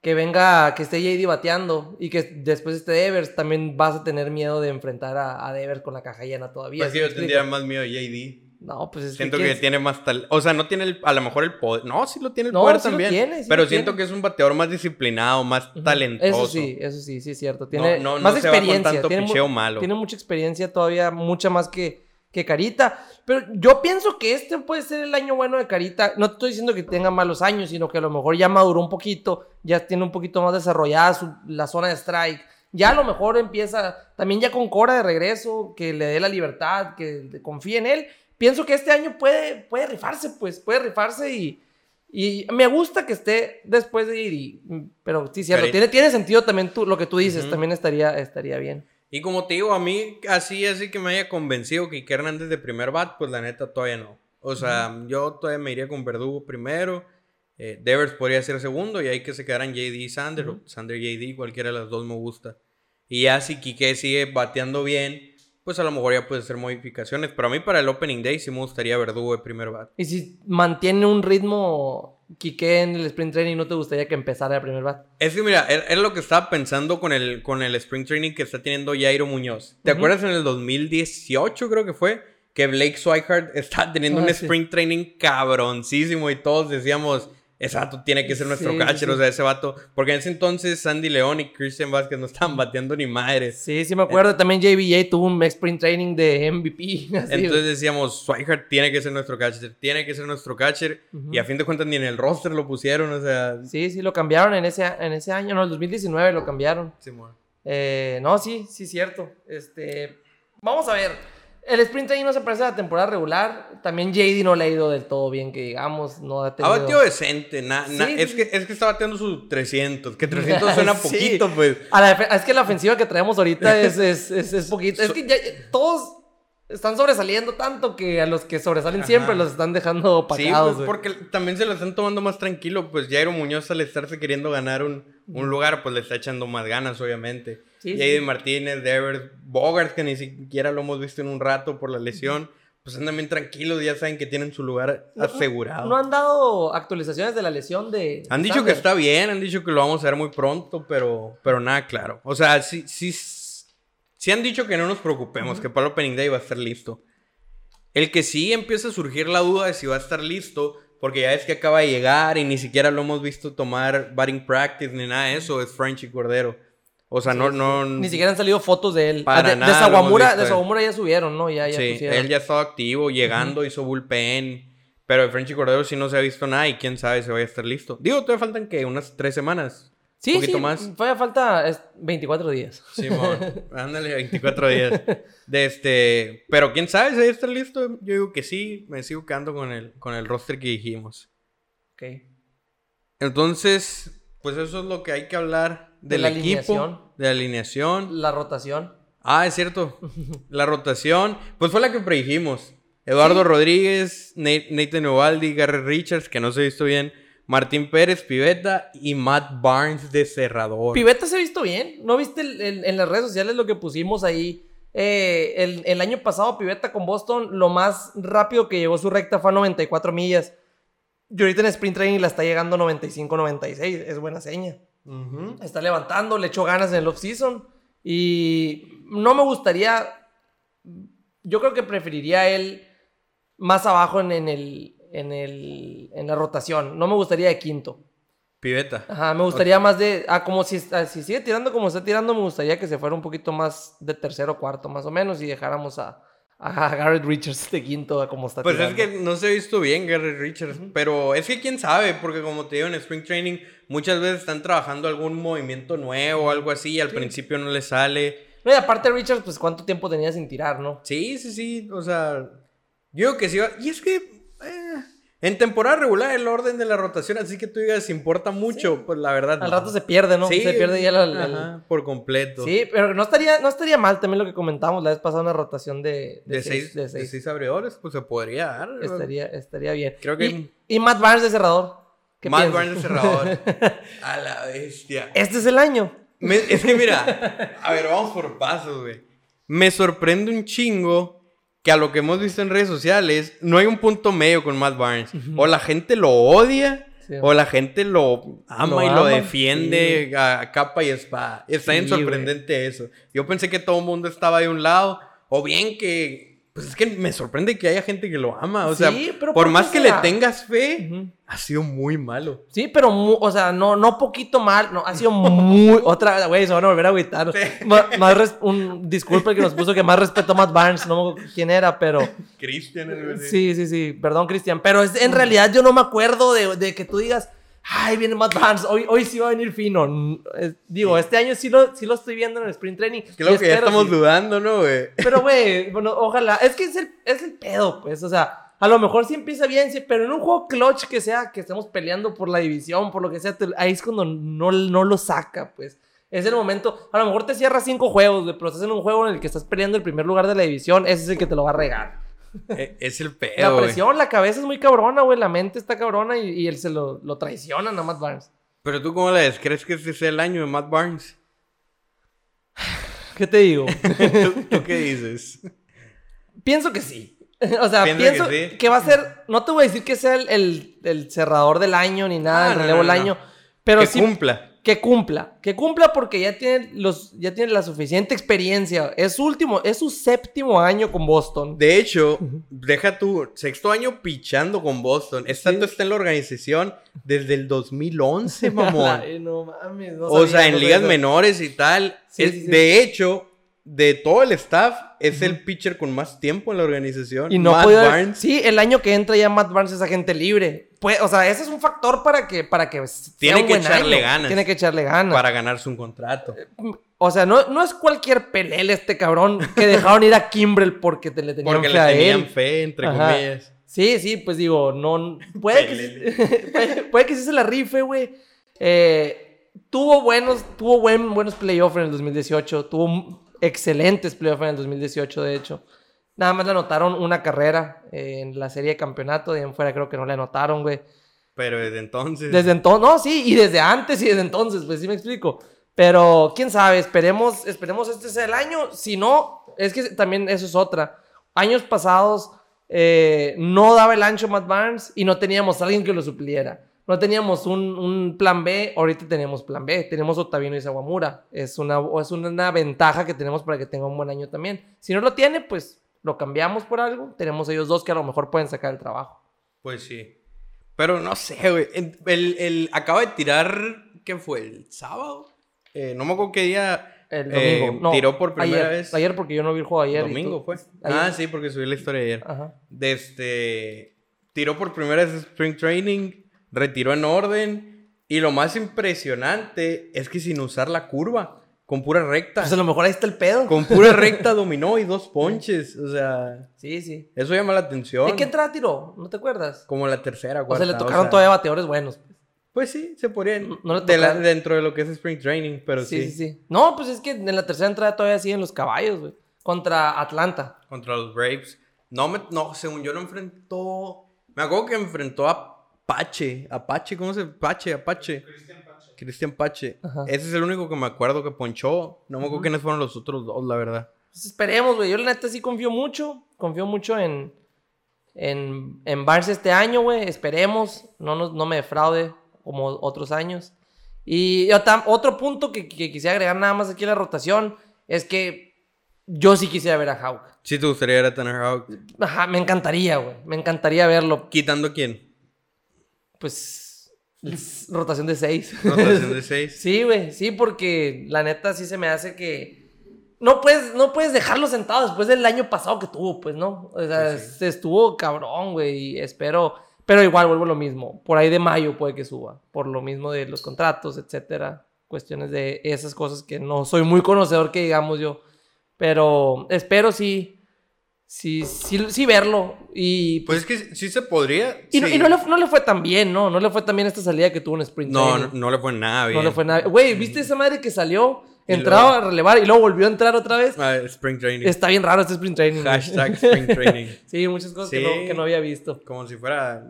que venga, que esté JD bateando y que después esté Devers, también vas a tener miedo de enfrentar a, a Devers con la caja llena todavía. Pues ¿sí yo tendría más miedo a JD. No, pues es Siento ¿quién que tiene más tal... O sea, no tiene el- a lo mejor el poder. No, sí lo tiene el No, poder sí lo también. tiene, sí pero lo siento tiene. que es un bateador más disciplinado, más talentoso. Eso sí, eso sí, sí es cierto. Tiene no, no más experiencia. tanto tiene, mu- malo. tiene mucha experiencia todavía, mucha más que, que Carita. Pero yo pienso que este puede ser el año bueno de Carita. No te estoy diciendo que tenga malos años, sino que a lo mejor ya maduró un poquito, ya tiene un poquito más desarrollada su- la zona de strike. Ya a lo mejor empieza, también ya con Cora de regreso, que le dé la libertad, que confíe en él. Pienso que este año puede, puede rifarse, pues, puede rifarse y, y me gusta que esté después de ir. y- pero sí, cierto. Carita. Tiene, tiene sentido también tú, lo que tú dices. Ujú. También estaría, estaría bien. Y como te digo, a mí así, así que me haya convencido que Ike Hernández de primer bat, pues la neta todavía no. O sea, yo todavía me iría con Verdugo primero. eh, Devers podría ser segundo y ahí que se quedaran JD y Sander. o Sander JD, cualquiera de las dos me gusta. Y ya si Quique sigue bateando bien, pues a lo mejor ya puede hacer modificaciones. Pero a mí para el Opening Day sí me gustaría Verdugo de primer bat. Y si mantiene un ritmo Quique en el sprint training, ¿no te gustaría que empezara el primer bat? Es que mira, era era lo que estaba pensando con el, con el Spring Training que está teniendo Jairo Muñoz. ¿Te acuerdas en el 2018 creo que fue? Que Blake Swihart está teniendo Ah, un sí. Spring Training cabroncísimo y todos decíamos, ese vato tiene que ser nuestro Sí, sí, catcher, sí. o sea, ese vato. Porque en ese entonces Sandy León y Christian Vázquez no estaban bateando ni madres. Sí, sí me acuerdo. También JBJ tuvo un sprint training de MVP. así, Entonces decíamos, Swihart tiene que ser nuestro catcher, tiene que ser nuestro catcher. Y a fin de cuentas ni en el roster lo pusieron, o sea... Sí, sí, lo cambiaron en ese, en ese año, no, el 2019 lo cambiaron. Simón. Eh, no, sí, sí, cierto. Este, vamos a ver. El sprint training no se parece a la temporada regular. También JD no le ha ido del todo bien, que digamos, no ha Ha tenido... bateado decente, na- na- Sí, es, sí. que, es que está bateando sus 300, que 300 suena Sí. poquito, pues. A la es que la ofensiva que traemos ahorita es, es, es, es poquito. Es que ya, todos están sobresaliendo tanto que a los que sobresalen siempre los están dejando Sí, opacados. pues güey. porque también se lo están tomando más tranquilo, pues Jairo Muñoz al estarse queriendo ganar un, un lugar, pues le está echando más ganas, obviamente. Sí, J.D. sí. Martínez, Devers, Bogart, que ni siquiera lo hemos visto en un rato por la lesión, pues andan bien tranquilos, ya saben que tienen su lugar No- asegurado. No han dado actualizaciones de la lesión de. Han dicho que está bien, han dicho que lo vamos a ver muy pronto, pero, pero nada claro. O sea, sí, sí, sí han dicho que no nos preocupemos, que para el Opening Day va a estar listo. El que sí empieza a surgir la duda de si va a estar listo, porque ya es que acaba de llegar y ni siquiera lo hemos visto tomar batting practice ni nada de eso, es Frenchy Cordero. O sea, no, no... Ni siquiera han salido fotos de él. Para Ah, de, nada Sawamura, de. Sawamura ya subieron, ¿no? Ya, ya Sí, pusieron. él ya estaba activo, llegando, hizo bullpen. Pero de Frenchy Cordero sí no se ha visto nada y quién sabe si vaya a estar listo. Digo, todavía faltan que unas tres semanas. Sí, poquito sí, más. Todavía falta es, 24 días. Simón, ándale, 24 días. De este, pero quién sabe si ahí está listo. Yo digo que sí, me sigo quedando con el, con el roster que dijimos. Ok. Entonces, pues eso es lo que hay que hablar De del la equipo, alineación. de la alineación. La rotación. Ah, es cierto. La rotación, pues fue la que predijimos. Eduardo Sí. Rodríguez, Nate- Nathan Ovaldi, Gary Richards, que no se ha visto bien, Martín Pérez, Piveta y Matt Barnes de cerrador. Piveta se ha visto bien. ¿No viste el- el- en las redes sociales lo que pusimos ahí? Eh, el, el año pasado, Piveta con Boston, lo más rápido que llegó su recta fue a 94 millas. Y ahorita en Sprint Training la está llegando a 95, 96. Es buena seña. Está levantando, le echó ganas en el off-season. Y no me gustaría. Yo creo que preferiría él más abajo en, en el, en, el, en la rotación. No me gustaría de quinto. Piveta. Ajá, me gustaría más de. Ah, como si, ah, si sigue tirando como está tirando, me gustaría que se fuera un poquito más de tercero o cuarto, más o menos, y dejáramos a, a Garrett Richards de quinto, como está Pues es que no se ha visto bien Gary Richards, pero es que quién sabe, porque como te digo en Spring Training, muchas veces están trabajando algún movimiento nuevo o algo así y al Sí. principio no le sale. No, y aparte Richards, pues cuánto tiempo tenía sin tirar, ¿no? Sí, sí, sí, o sea, yo digo que sí. Y es que eh, en temporada regular el orden de la rotación, así que tú digas, importa mucho, pues la verdad. Al no. rato se pierde, ¿no? Sí, se pierde ya la- la- ajá, por completo. Sí, pero no estaría, no estaría mal también lo que comentábamos la vez pasada, una rotación de, De, seis, seis, de de seis. abridores, pues se podría dar. Estaría, estaría bien. Creo que- Y, y Matt Barnes de cerrador. ¿Qué Más piensas? Barnes cerrador. A la bestia. Este es el año. Me- es que mira, a ver, vamos por pasos, güey. Me sorprende un chingo que a lo que hemos visto en redes sociales, no hay un punto medio con Matt Barnes. O la gente lo odia, Sí. o la gente lo ama Lo y lo defiende a capa y espada. Está bien Sí, sorprendente eso. Yo pensé que todo el mundo estaba de un lado, o bien que... Pues es que me sorprende que haya gente que lo ama. O sea, Sí, pero por ¿por qué más que le tengas fe, ha sido muy malo. Sí, pero, o sea, no, no poquito mal, no, ha sido muy, otra, güey, se van a volver a agüitar. Más, un, disculpe el que nos puso que más respeto a Matt Barnes, no me acuerdo quién era, pero, Cristian, algo así. sí, sí, sí, perdón, Cristian, pero es- en realidad yo no me acuerdo de, de que tú digas, ay, viene Matt Barnes, hoy, hoy sí va a venir fino. N- es- digo, este año sí lo, sí lo estoy viendo en el sprint training. Creo que ya estamos sí. dudando, ¿no, güey? Pero, güey, bueno, ojalá. Es que es el, es el pedo, pues. O sea, a lo mejor sí empieza bien, sí, pero en un juego clutch que sea, que estemos peleando por la división, por lo que sea, te- ahí es cuando no, no lo saca, pues. Es el momento. A lo mejor te cierras cinco juegos, güey, pero estás en un juego en el que estás peleando el primer lugar de la división. Ese es el que te lo va a regar. Eh, Es el La pedo, güey. presión, la cabeza es muy cabrona, güey. La mente está cabrona y, y él se lo, lo traiciona a Matt Barnes. Pero tú, ¿cómo le ves? ¿Crees que este sea el año de Matt Barnes? ¿Qué te digo? ¿Tú, tú qué dices? Pienso que sí. O sea, ¿Piensa pienso que va a ser. No te voy a decir que sea el, el- el cerrador del año ni nada, Ah, el no, relevo no, del no. año. Pero que sí cumpla. Que cumpla. Que cumpla porque ya tiene, los, ya tiene la suficiente experiencia. Es su último, es su séptimo año con Boston. De hecho, deja tu sexto año pichando con Boston. Esta Sí. está en la organización desde el 2011, mamón. Ay, no mames. no o sabía, sea, en no ligas sabía. menores y tal. Sí, Es- sí, sí. De hecho, de todo el staff, es el pitcher con más tiempo en la organización. Y no Matt podía- Barnes. Sí, el año que entra ya Matt Barnes es agente libre. Pues, o sea, ese es un factor para que, para que sea Tiene un que buen echarle año. ganas. Tiene que echarle ganas. Para ganarse un contrato. O sea, no, no es cualquier pelele este cabrón que dejaron ir a Kimbrel porque te le tenían Porque fe le a tenían él. fe, entre Ajá. comillas. Sí, sí, pues digo, no. Puede que, puede, puede que sí se la rife, güey. Eh, tuvo buenos, tuvo buen, buenos playoffs en el 2018. Tuvo excelentes playoffs en el 2018, de hecho. Nada más le anotaron una carrera eh, en la serie de campeonato. De ahí en fuera creo que no le anotaron, güey. Pero desde entonces. Desde entonces, no, sí, y desde antes y desde entonces, pues sí me explico. Pero quién sabe, esperemos, esperemos este sea el año. Si no, es que también eso es otra. Años pasados eh, no daba el ancho Matt Barnes y no teníamos a alguien que lo supliera. No teníamos un, un plan B, ahorita tenemos plan B. Tenemos Otavino y Sawamura. Es una, es una ventaja que tenemos para que tenga un buen año también. Si no lo tiene, pues lo cambiamos por algo. Tenemos ellos dos que a lo mejor pueden sacar el trabajo. Pues sí. Pero no sé, güey. El, el- el- acaba de tirar. ¿Qué fue? ¿El sábado? Eh, no me acuerdo qué día. El eh, domingo. no, tiró por primera ayer, vez. Ayer porque yo no vi el juego ayer. Domingo fue. ayer. Ah, sí, porque subí la historia ayer. Ajá. De este. Tiró por primera vez Spring Training. Retiró en orden. Y lo más impresionante es que sin usar la curva, con pura recta. Pues a lo mejor ahí está el pedo. Con pura recta dominó y dos ponches. O sea, Sí, sí. eso llama la atención. ¿De qué entrada tiró? ¿No te acuerdas? Como la tercera, O cuarta. sea, le tocaron todavía bateadores buenos. Pues sí, se podría. No le de la- dentro de lo que es Spring Training, pero Sí, sí. sí, sí. No, pues es que en la tercera entrada todavía siguen los caballos, güey. Contra Atlanta. Contra los Braves. No, me, no, según yo no enfrentó. Me acuerdo que enfrentó a Pache. Apache, ¿cómo se Pache? Apache. Cristian Pache. Ajá. Ese es el único que me acuerdo que ponchó. No me acuerdo quiénes fueron los otros dos, la verdad. Pues esperemos, güey. Yo la neta sí confío mucho. Confío mucho en, en, en Barnes este año, güey. Esperemos. No, nos, no me defraude como otros años. Y otro punto que, que quisiera agregar nada más aquí a la rotación es que yo sí quisiera ver a Hawk. Sí, te gustaría ver a Tanner Houck. Ajá, me encantaría, güey. Me encantaría verlo. ¿Quitando quién? Pues, es rotación de seis. Rotación de 6. Sí, güey, sí, porque la neta sí se me hace que no puedes, no puedes dejarlo sentado después del año pasado que tuvo, pues, ¿no? O sea, sí. estuvo cabrón, güey, y espero, pero igual vuelvo a lo mismo, por ahí de mayo puede que suba, por lo mismo de los contratos, etcétera, cuestiones de esas cosas que no soy muy conocedor que digamos yo, pero espero sí, sí, sí, sí verlo y Pues es que sí se podría. y, no, y no, le, no le fue tan bien, ¿no? No le fue tan bien esta salida que tuvo en Sprint no, Training. no, no le fue nada bien. No le fue nada. Güey, ¿viste esa madre que salió? Entraba luego- a relevar y luego volvió a entrar otra vez. Ah, Spring Training. Está bien raro este sprint training. Hashtag Spring Training. sí, muchas cosas que, no, que no había visto. Como si fuera.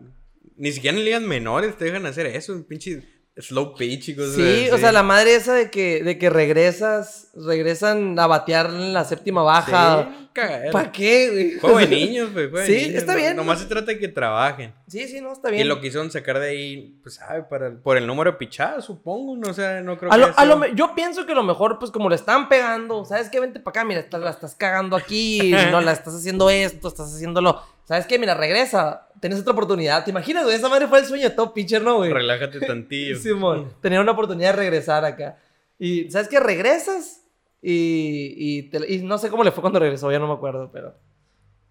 Ni siquiera en ligas menores te dejan hacer eso. Pinche slow pitch y cosas Sí, o sea, la madre esa de que, de que regresas, regresan a batear en la séptima baja. Sí. ¿Para qué, güey? Juego de niños, juego de Sí, niños, está no- bien. Nomás se trata de que trabajen. Sí, sí, no, está bien. Y lo quisieron sacar de ahí, pues, sabe, para, por el número de pichadas, supongo. No sé, no creo A que. lo- a lo yo pienso que lo mejor, pues como le están pegando, ¿sabes qué? Vente para acá, mira, la estás cagando aquí, no, la estás haciendo esto, estás haciéndolo. ¿Sabes qué? Mira, regresa, tienes otra oportunidad. ¿Te imaginas, güey? Esa madre fue el sueño de top pitcher, ¿no, güey? Relájate tantillo. Simón, tener una oportunidad de regresar acá. Y, ¿sabes qué? Regresas y, y, te- y no sé cómo le fue cuando regresó, ya no me acuerdo, pero...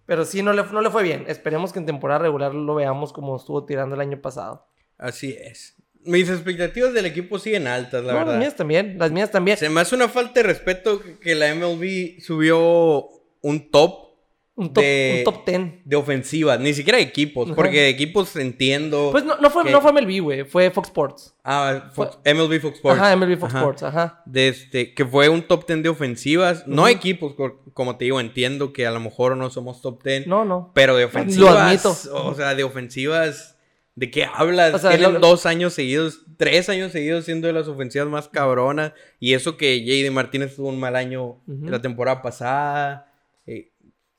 Pero sí, no le, no le fue bien. Esperemos que en temporada regular lo veamos como estuvo tirando el año pasado. Así es. Mis expectativas del equipo siguen altas, la No, verdad. las mías también, las mías también. Se me hace una falta de respeto que la MLB subió un top Un top, de- un top 10. de ofensivas, ni siquiera de equipos, Ajá. porque de equipos entiendo. Pues no, no, fue, que- no fue MLB, güey. Fue Fox Sports. Ah, Fox- MLB Fox Sports. Ajá, MLB Fox Ajá. Sports, ajá. De este, que fue un top 10 de ofensivas, no equipos, como te digo, entiendo que a lo mejor no somos top 10, No, no. pero de Lo ofensivas, admito. o sea, de ofensivas, ¿de qué hablas? O sea, Tienen lo- dos años seguidos, tres años seguidos siendo de las ofensivas más cabronas, y eso que J.D. Martínez tuvo un mal año la temporada pasada. eh,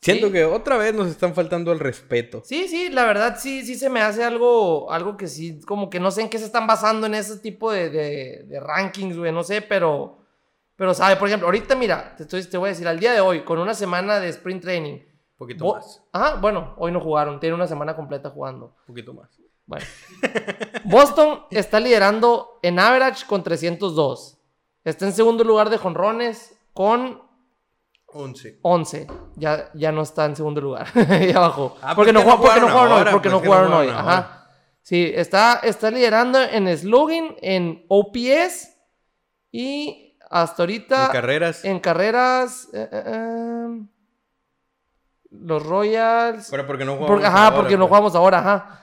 siento Sí. que otra vez nos están faltando el respeto. Sí, sí, la verdad sí, sí se me hace algo, algo que sí, como que no sé en qué se están basando en ese tipo de, de- de rankings, güey, no sé, pero, pero sabe, por ejemplo, ahorita mira, te, estoy, te voy a decir, al día de hoy, con una semana de sprint training, Un poquito Bo- más, Ajá, bueno, hoy no jugaron, tienen una semana completa jugando. un poquito más. Bueno. Boston está liderando en average con 302. Está en segundo lugar de jonrones con 11. 11. Ya, ya no está en segundo lugar. ya bajó. Ah, porque, no, porque no jugaron hoy. Porque no jugaron hoy. Ajá. Sí, está, está liderando en slugging, en OPS y hasta ahorita En carreras. en carreras. eh, eh, eh, los Royals. Pero porque no jugamos Porque, ajá, ahora, porque no pues. jugamos ahora, ajá.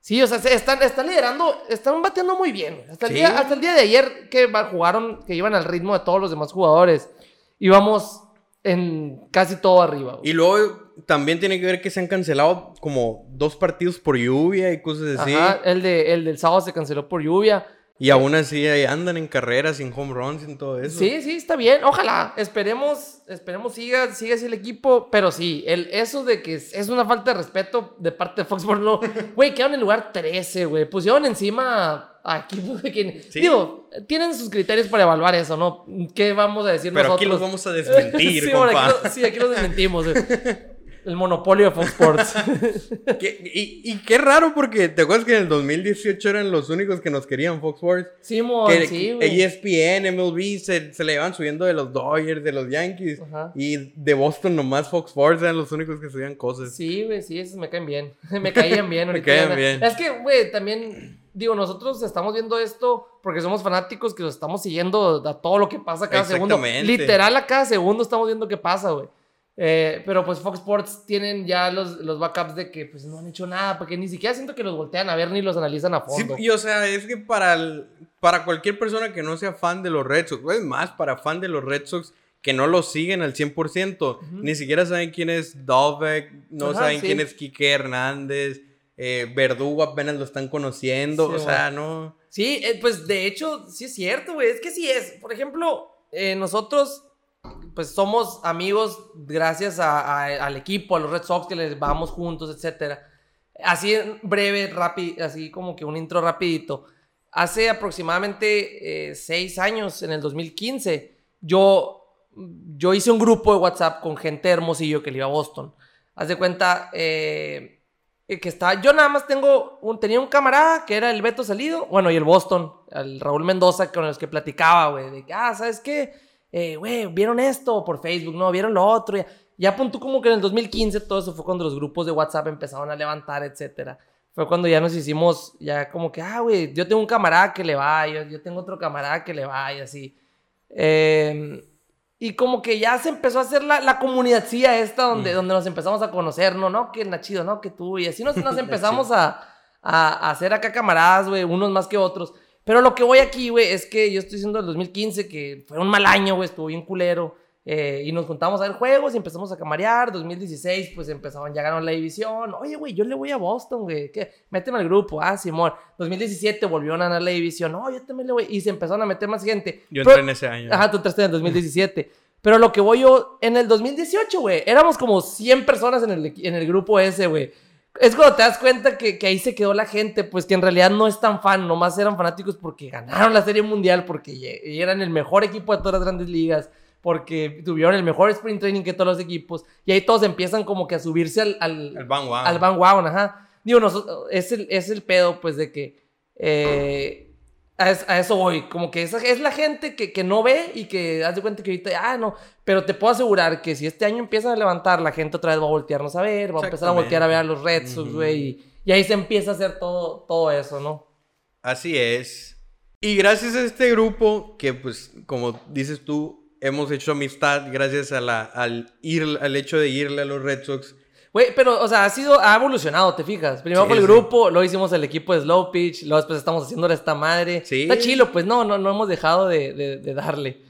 Sí, o sea, se- están, están liderando, están bateando muy bien. Hasta el, Sí. día, hasta el día de ayer que jugaron, que iban al ritmo de todos los demás jugadores, íbamos en casi todo arriba. güey. Y luego también tiene que ver que se han cancelado como dos partidos por lluvia y cosas así. Ajá, el, de, el del sábado se canceló por lluvia. Y aún así ahí andan en carreras, sin home runs, sin todo eso. Sí, sí, está bien. Ojalá. Esperemos, esperemos siga, siga así el equipo. Pero sí, el, eso de que es, es una falta de respeto de parte de Fox Sports. No, güey, quedaron en lugar 13, güey. Pusieron encima a equipos de que... Sí. Digo, tienen sus criterios para evaluar eso, ¿no? ¿Qué vamos a decir Pero aquí nosotros? los vamos a desmentir, sí, compa. aquí lo- sí, aquí los desmentimos. güey. El monopolio de Fox Sports. Y, y qué raro porque te acuerdas que en el 2018 eran los únicos que nos querían Fox Sports. Simón, Que, sí, güey. ESPN, MLB se, se le iban subiendo de los Dodgers, de los Yankees. Ajá. Y de Boston nomás Fox Sports eran los únicos que subían cosas. Sí, güey, sí, esos me caen bien. me caían bien. ahorita caían bien. Es que, güey, también digo, nosotros estamos viendo esto porque somos fanáticos que los estamos siguiendo a todo lo que pasa cada segundo. Literal, a cada segundo estamos viendo qué pasa, güey. Eh, pero pues Fox Sports tienen ya los, los backups de que pues no han hecho nada, porque ni siquiera siento que los voltean a ver ni los analizan a Sí, fondo. y o sea, es que para, el- para cualquier persona que no sea fan de los Red Sox, es más, para fan de los Red Sox que no los siguen al 100%, ni siquiera saben quién es Dovek, no Ajá, saben sí. quién es Quique Hernández, eh, Verdugo apenas lo están conociendo, Sí, o sea, no... Sí, eh, pues de hecho, sí es cierto, güey. Es que sí es. Por ejemplo, nosotros, pues somos amigos gracias a- a- al equipo, a los Red Sox que les vamos juntos, etcétera. Así en breve, rápido, así como que un intro rapidito. Hace aproximadamente eh, seis años, en el 2015, yo, yo hice un grupo de WhatsApp con gente hermosillo que le iba a Boston. Haz de cuenta, eh, eh, que estaba, yo nada más tengo, un, tenía un camarada que era el Beto Salido, bueno, y el Boston, el Raúl Mendoza, con los que platicaba, güey, de que, ah, ¿sabes qué? Eh, güey, ¿vieron esto por Facebook? No, ¿vieron lo otro? Ya, ya apuntó como que en el 2015 todo eso fue cuando los grupos de WhatsApp empezaron a levantar, etcétera. Fue cuando ya nos hicimos, ya como que, ah, güey, yo tengo un camarada que le va, yo, yo tengo otro camarada que le va, y así. Eh, y como que ya se empezó a hacer la, la comunidadcilla esta donde, donde nos empezamos a conocer, ¿no? ¿No? Que Nachido, ¿no? Que tú. Y así nos, nos empezamos a, a, a hacer acá camaradas, güey, unos más que otros. Pero lo que voy aquí, güey, es que yo estoy diciendo el 2015, que fue un mal año, güey, estuvo bien culero. eh, y nos juntamos a ver juegos y empezamos a camarear. 2016, pues empezaron, ya ganaron la división. Oye, güey, yo le voy a Boston, güey. ¿Qué? Méteme al grupo. Ah, Simón. 2017 volvieron a ganar la división. No, yo también le voy. Y se empezaron a meter más gente. Yo Pero- entré en ese año. Ajá, tú entraste en el 2017. Pero lo que voy yo, en el 2018, güey, éramos como 100 personas en el, en el grupo ese, güey. Es cuando te das cuenta que, que ahí se quedó la gente, pues que en realidad no es tan fan, nomás eran fanáticos porque ganaron la Serie Mundial, porque eran el mejor equipo de todas las grandes ligas, porque tuvieron el mejor sprint training que todos los equipos, y ahí todos empiezan como que a subirse al, al, El Van Wow. al bandwagon, ajá. Digo, nosotros, es, el, es el pedo, pues, de que eh, a, es- a eso voy. Como que esa es la gente que, que no ve y que haz de cuenta que ahorita, ah, no. Pero te puedo asegurar que si este año empiezan a levantar, la gente otra vez va a voltearnos a ver, va a empezar a voltear a ver a los Red Sox, güey. y, y ahí se empieza a hacer todo, todo eso, ¿no? Así es. Y gracias a este grupo, que pues, como dices tú, hemos hecho amistad gracias a la, al, ir, al hecho de irle a los Red Sox. Güey, pero, o sea, ha sido, ha evolucionado, ¿te fijas? Primero Sí, fue el sí. grupo, luego hicimos el equipo de Slow Pitch, luego después estamos haciéndole esta madre. Sí. Está chilo, pues no, no, no hemos dejado de, de- de darle.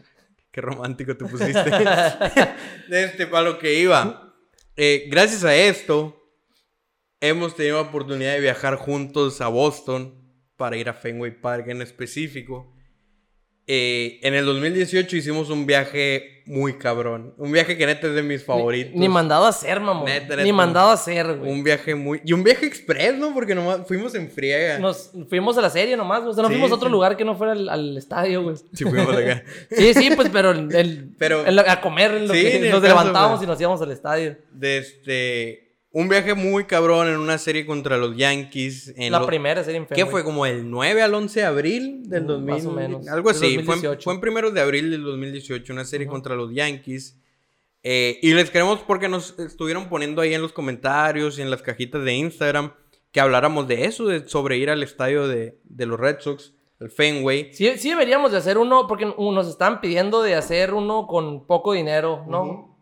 Qué romántico te pusiste. este, para lo que iba. Eh, gracias a esto, hemos tenido la oportunidad de viajar juntos a Boston para ir a Fenway Park en específico. Eh, en el 2018 hicimos un viaje muy cabrón. Un viaje que neta es de mis favoritos. Ni, ni mandado a hacer, mamón. Neta, Ni neta. mandado a hacer, güey. Un viaje muy... Y un viaje express, ¿no? Porque nomás fuimos en friega. Nos fuimos a la serie nomás. O sea, no Sí, fuimos a otro sí. lugar que no fuera al, al estadio, güey. Sí, fuimos acá. Sí, sí, pues, pero, el, Pero- a comer, en lo Sí, que ni nos caso, levantábamos y nos íbamos al estadio. De este... Un viaje muy cabrón en una serie contra los Yankees. En la lo- primera serie en ¿Qué fue? ¿Como el 9 al 11 de abril del Mm, 2000? más o menos. Algo así. Fue en, 2018. fue en de abril del 2018, una serie contra los Yankees. Eh, y les queremos porque nos estuvieron poniendo ahí en los comentarios y en las cajitas de Instagram que habláramos de eso, de, sobre ir al estadio de, de los Red Sox, el Fenway. Sí, sí deberíamos de hacer uno, porque nos están pidiendo de hacer uno con poco dinero, ¿no? Ujú.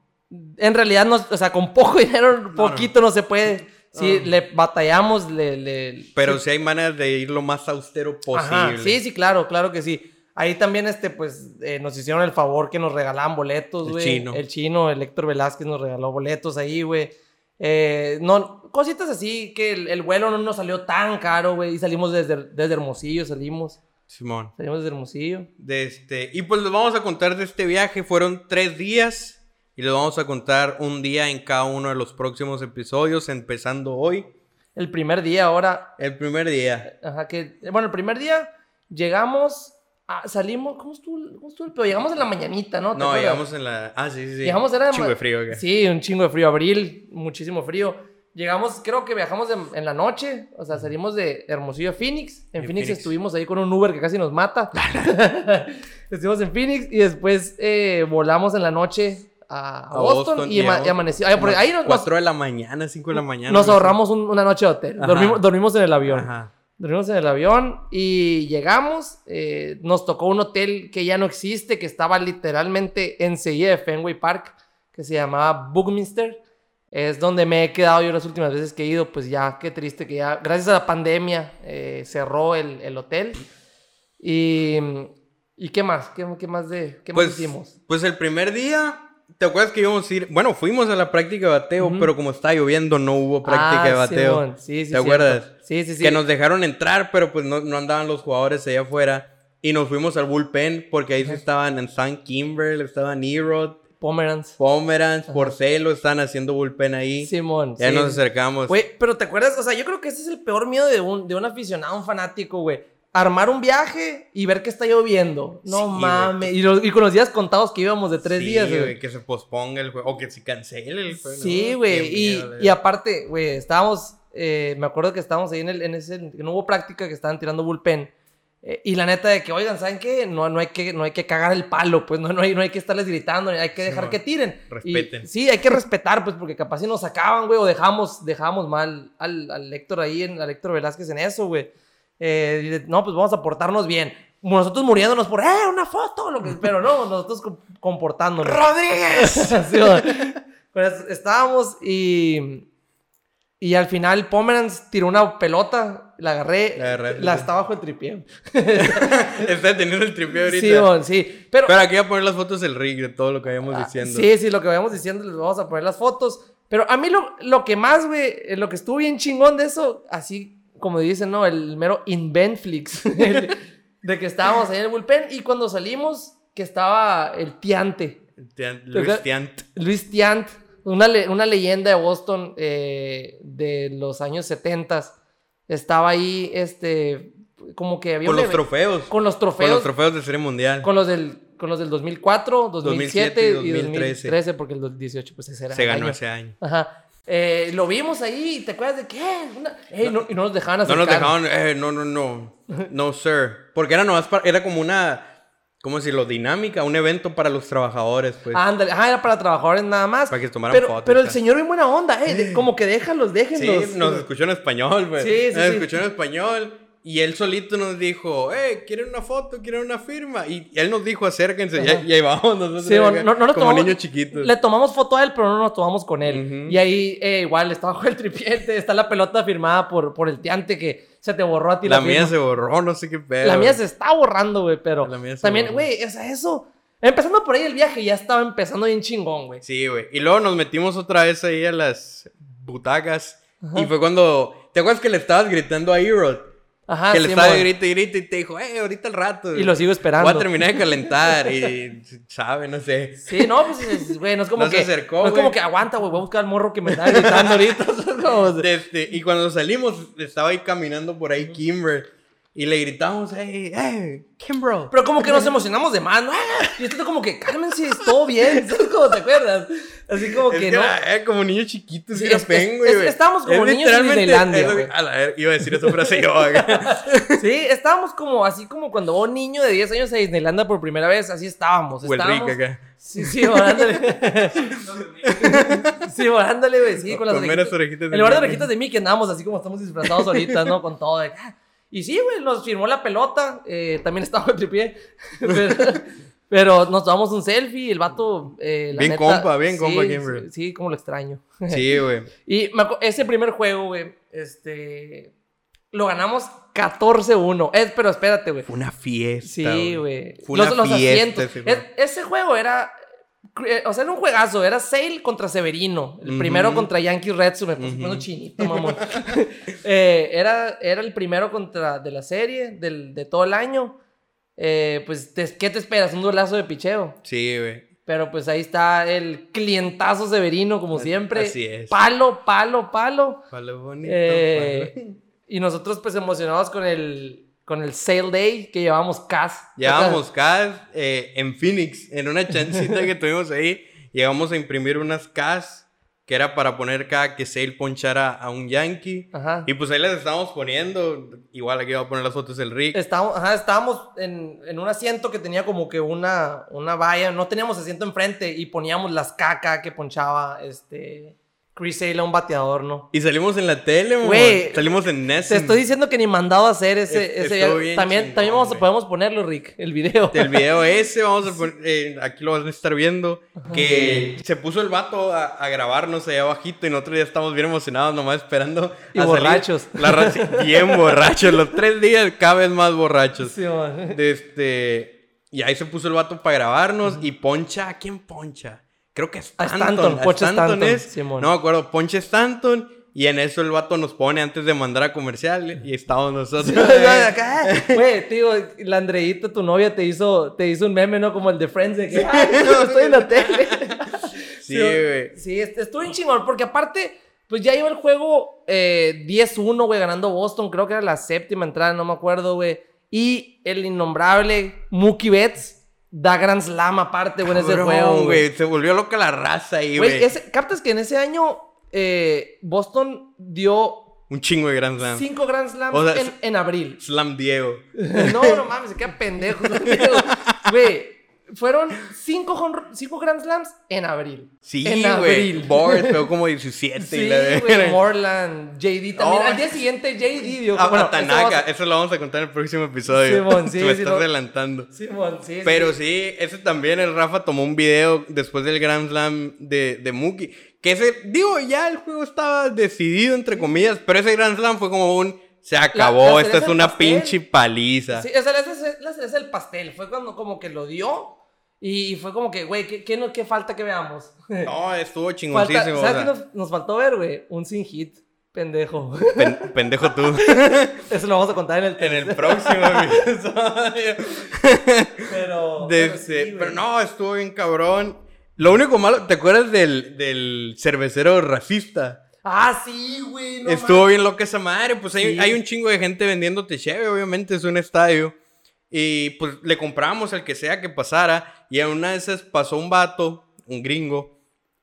En realidad, no, o sea, con poco dinero, poquito no, se puede. Si Ah. le batallamos, le... le- Pero sí hay maneras de ir lo más austero posible. Ajá, sí, sí, claro, claro que sí. Ahí también, este, pues, eh, nos hicieron el favor que nos regalaban boletos, El güey. chino. El chino, el Héctor Velázquez nos regaló boletos ahí, güey. Eh, no, cositas así, que el, el vuelo no nos salió tan caro, güey. Y salimos desde, desde Hermosillo, salimos. Simón. Salimos desde Hermosillo. De este, y pues les vamos a contar de este viaje. Fueron tres días. Y les vamos a contar un día en cada uno de los próximos episodios, empezando hoy. El primer día ahora, El primer día. ajá, que, bueno, el primer día llegamos, a- salimos, ¿cómo estuvo, cómo estuvo el pedo? Llegamos en la mañanita, ¿no? ¿Te No, llegamos en la. Ah, sí, sí, sí. Llegamos, era Chingo ma- de frío acá. Sí, un chingo de frío. Abril, muchísimo frío. Llegamos, creo que viajamos en, en la noche. O sea, salimos de Hermosillo a Phoenix. En, En Phoenix, Phoenix. estuvimos ahí con un Uber que casi nos mata. estuvimos en Phoenix y después eh, volamos en la noche a, a A Boston, Boston, y, ama- llegamos y amaneció. Ay, ahí nos, nos- 4 de la mañana, 5 de la mañana. nos ahorramos un- una noche de hotel. Dormimos, dormimos en el avión. Ajá. Dormimos en el avión y llegamos. eh, nos tocó un hotel que ya no existe, que estaba literalmente enseguida de Fenway Park, que se llamaba Buckminster. Es donde me he quedado yo las últimas veces que he ido. Pues ya, qué triste que ya, gracias a la pandemia, eh, cerró el, el hotel. Y, ¿y qué más? ¿Qué, qué más de qué más Pues, hicimos? pues el primer día, ¿te acuerdas que íbamos a ir? Bueno, fuimos a la práctica de bateo, pero como está lloviendo no hubo práctica Ah, de bateo. Simón. Sí, sí, ¿Te acuerdas? Sí, sí, sí. Que nos dejaron entrar, pero pues no, no andaban los jugadores allá afuera. Y nos fuimos al bullpen porque ahí sí estaban en San Kimbrel, estaban Erod, Pomeranz. Pomeranz, Porcelo, estaban haciendo bullpen ahí. Simón. ya sí. nos acercamos. Güey, pero ¿te acuerdas? O sea, yo creo que ese es el peor miedo de un, de un aficionado, un fanático, güey. Armar un viaje y ver que está lloviendo. No Sí, mames. Y, los- y con los días contados que íbamos de tres Sí, días, güey, que se posponga el juego. O que se cancele el juego. Sí, güey. Y, miedo, aparte, güey, estábamos. eh, me acuerdo que estábamos ahí en, el, en ese. Que no hubo práctica, que estaban tirando bullpen. Eh, y la neta de que, oigan, ¿saben qué? No, no, hay, que, no hay que cagar el palo, pues no, no, hay, no hay que estarles gritando, hay que dejar que tiren. Y- Respeten. sí, hay que respetar, pues, porque capaz si nos sacaban, güey, o dejamos, dejamos mal al, al Héctor ahí, en, al Héctor Velázquez en eso, güey. Eh, no, pues vamos a portarnos bien. Nosotros muriéndonos por, ¡eh, una foto! Lo que, pero no, nosotros com- comportándonos. ¡Rodríguez! Sí. Pues estábamos y. Y al final Pomeranz tiró una pelota, la agarré, La agarré, la sí. está bajo el tripié. Está teniendo el tripeo ahorita. Sí, güey, sí. Pero, Pero aquí voy a poner las fotos del rig de todo lo que habíamos Ah, diciendo. Sí, sí, lo que vayamos diciendo, les vamos a poner las fotos. Pero a mí lo, lo que más, güey, eh, lo que estuvo bien chingón de eso, así como dicen, ¿no? El mero Invenflix. el- de que estábamos ahí en el bullpen y cuando salimos, que estaba el Tiante. Tiant- Luis. Tiant. Luis Tiant, una, le- una leyenda de Boston eh, de los años 70. Estaba ahí, este, como que había Con los trofeos. con los Con trofeos, los trofeos de Serie Mundial. con los del, con los del 2004, 2007 2007 y y 2013, 2013, porque el 2018 pues ese era Se ganó año. ese año. Ajá. Eh, lo vimos ahí, ¿te acuerdas de qué? Una- Ey, no, y no nos dejaban No acercar. nos dejaban, eh, no, no, no. No, sir. Porque era nomás para- era como una, ¿cómo decirlo? Dinámica, un evento para los trabajadores, pues. Ándale, ajá, era para trabajadores nada más. Para que tomaran pero, fotos, pero el señor bien buena onda, eh, de- como que déjalos, déjenlos. sí, nos escuchó en español, pues. Sí, sí, Nos sí. escuchó en español. Y él solito nos dijo, eh, ¿quieren una foto? ¿Quieren una firma? Y él nos dijo, acérquense. Y, ahí vamos nosotros. Sí, no, no nos como tomamos- niños chiquitos. Le tomamos foto a él, pero no nos tomamos con él. Y ahí, eh, igual, está bajo el tripiente, está la pelota firmada por, por el tiante que se te borró a ti La la, mía firma. se borró, no sé qué pedo. La mía se está borrando, güey, pero La mía se también, güey, o sea, eso... Empezando por ahí el viaje, ya estaba empezando bien chingón, güey. Sí, güey. Y luego nos metimos otra vez ahí a las butacas. Ajá. Y fue cuando. ¿Te acuerdas que le estabas gritando a Erod? Ajá, que le Simón. estaba grita y grita y te dijo, eh, ahorita al rato. Y lo sigo esperando. Voy a terminar de calentar. y, sabe, no sé. Sí, no, pues, es- güey, no es como No se que... acercó, no es como que aguanta, güey, voy a buscar al morro que me está gritando ahorita. Como- Desde- y cuando salimos, estaba ahí caminando por ahí Kimber. Y le gritamos, hey, hey, Kimbro. Pero como que nos emocionamos de más, ¿no? ¡Ah! Y esto como que, cálmense, es todo bien. ¿Sabes cómo te acuerdas? Así como Es que, que no. era, eh, como niño chiquito, sí, es- es- güey, es- güey. estábamos como Es niños en Disneylandia, güey. A la ver, iba a decir esa frase yo. Sí, estábamos como así como cuando un niño de 10 años a Disneylandia por primera vez, así estábamos. O el estábamos. Rick acá. Sí, sí, orándole. sí, orándole, güey, sí, con las meras orejitas de En lugar de orejitas de Mickey andábamos así como estamos disfrazados ahorita, ¿no? Con todo. de- ah. Y sí, güey, nos firmó la pelota. eh, también estaba el tripié. pero, pero nos tomamos un selfie. El vato. eh, la Bien neta, compa, bien compa, sí, Kimber. Sí, como lo extraño. Sí, güey. Y ese primer juego, güey, este. Lo ganamos 14-1. Es, pero espérate, güey. Fue una fiesta. Sí, güey. Fue una Los, los fiesta asientos. Es- ese juego era. Eh, O sea, era un juegazo. Era Sale contra Severino. El primero contra Yankee Red Sox. Me puse poniendo chinito, mamón. Eh, era, era el primero contra de la serie, del, de todo el año. Eh, pues, te- ¿qué te esperas? Un duelazo de picheo. Sí, güey. Pero pues ahí está el clientazo Severino, como siempre. así es. Palo, palo, palo. Palo bonito. Eh, palo. y nosotros pues emocionados con el, con el Sale Day que llevábamos CAS. Llevábamos CAS eh, en Phoenix, en una chancita que tuvimos ahí. Llegamos a imprimir unas CAS que era para poner cada que Sale ponchara a un Yankee. Ajá. Y pues ahí les estábamos poniendo. Igual aquí voy a poner las fotos del Rick. Estábamos, ajá, estábamos en, en un asiento que tenía como que una, una valla, no teníamos asiento enfrente y poníamos las caca que ponchaba este Chris Sale a un bateador, ¿no? Y salimos en la tele, güey. Salimos en Te Nessun. estoy diciendo que ni mandado a hacer ese, Es- ese bien También, chingón, también vamos a, podemos ponerlo, Rick, el video. El video ese, vamos a poner, eh, aquí lo van a estar viendo, que se puso el vato a, a grabarnos allá abajito y nosotros ya estamos bien emocionados nomás esperando. Y a salir. borrachos. La ra- sí, bien borrachos, los tres días cada vez más borrachos. Sí, man. Este, y ahí se puso el vato para grabarnos y poncha, ¿a quién poncha? Creo que es A Stanton. Stanton, Stanton, es. Simón. No me acuerdo, poncha Stanton. Y en eso el vato nos pone antes de mandar a comercial y estamos nosotros. Güey, tío, la Andreita, tu novia, te hizo, te hizo un meme, ¿no? Como el de Friends, de que, ay, no, estoy en la tele. Sí, güey. Sí, est- estuvo en chingón, porque aparte, pues ya iba el juego eh, 10-1, güey, ganando Boston, creo que era la séptima entrada, no me acuerdo, güey. Y el innombrable Mookie Betts da Grand Slam aparte, güey, en ese juego, güey. Se volvió loca la raza ahí, Güey, captas que en ese año eh, Boston dio Un chingo de Grand Slam. cinco Grand Slams O sea, en, en abril. Slam Diego. No, no mames, se queda pendejo. Güey, fueron cinco, home- cinco Grand Slams en abril. Sí, en abril. Board pegó como 17 y Sí, güey. Morland, JD también. Oh. Al día siguiente, JD dio. A, bueno, a esto Tanaka. a- Eso lo vamos a contar en el próximo episodio. Simón, sí, Me sí, estás no. adelantando. Simón, sí, sí. Pero sí, ese también, el Rafa tomó un video después del Grand Slam de, de Mookie. Que ese, digo, ya el juego estaba decidido, entre comillas, pero ese Grand Slam fue como un, se acabó, esta es una pastel. pinche paliza. Sí, o sea, esa es la cereza del pastel. Fue cuando como que lo dio. Y fue como que, güey, ¿qué, qué, no- qué falta que veamos? No, estuvo chingoncísimo. o ¿Sabes sea, qué nos, nos faltó ver, güey? Un sin hit. Pendejo. pen- pendejo tú. Eso lo vamos a contar en el en el próximo episodio. Pero. De pero sí, no, estuvo bien cabrón. Lo único malo, ¿te acuerdas del, del cervecero racista? Ah, sí, güey. no Estuvo bien loca esa madre. Pues hay, Sí. hay un chingo de gente vendiéndote cheve, obviamente es un estadio. Y pues le compramos al que sea que pasara. Y en una de esas pasó un vato, un gringo.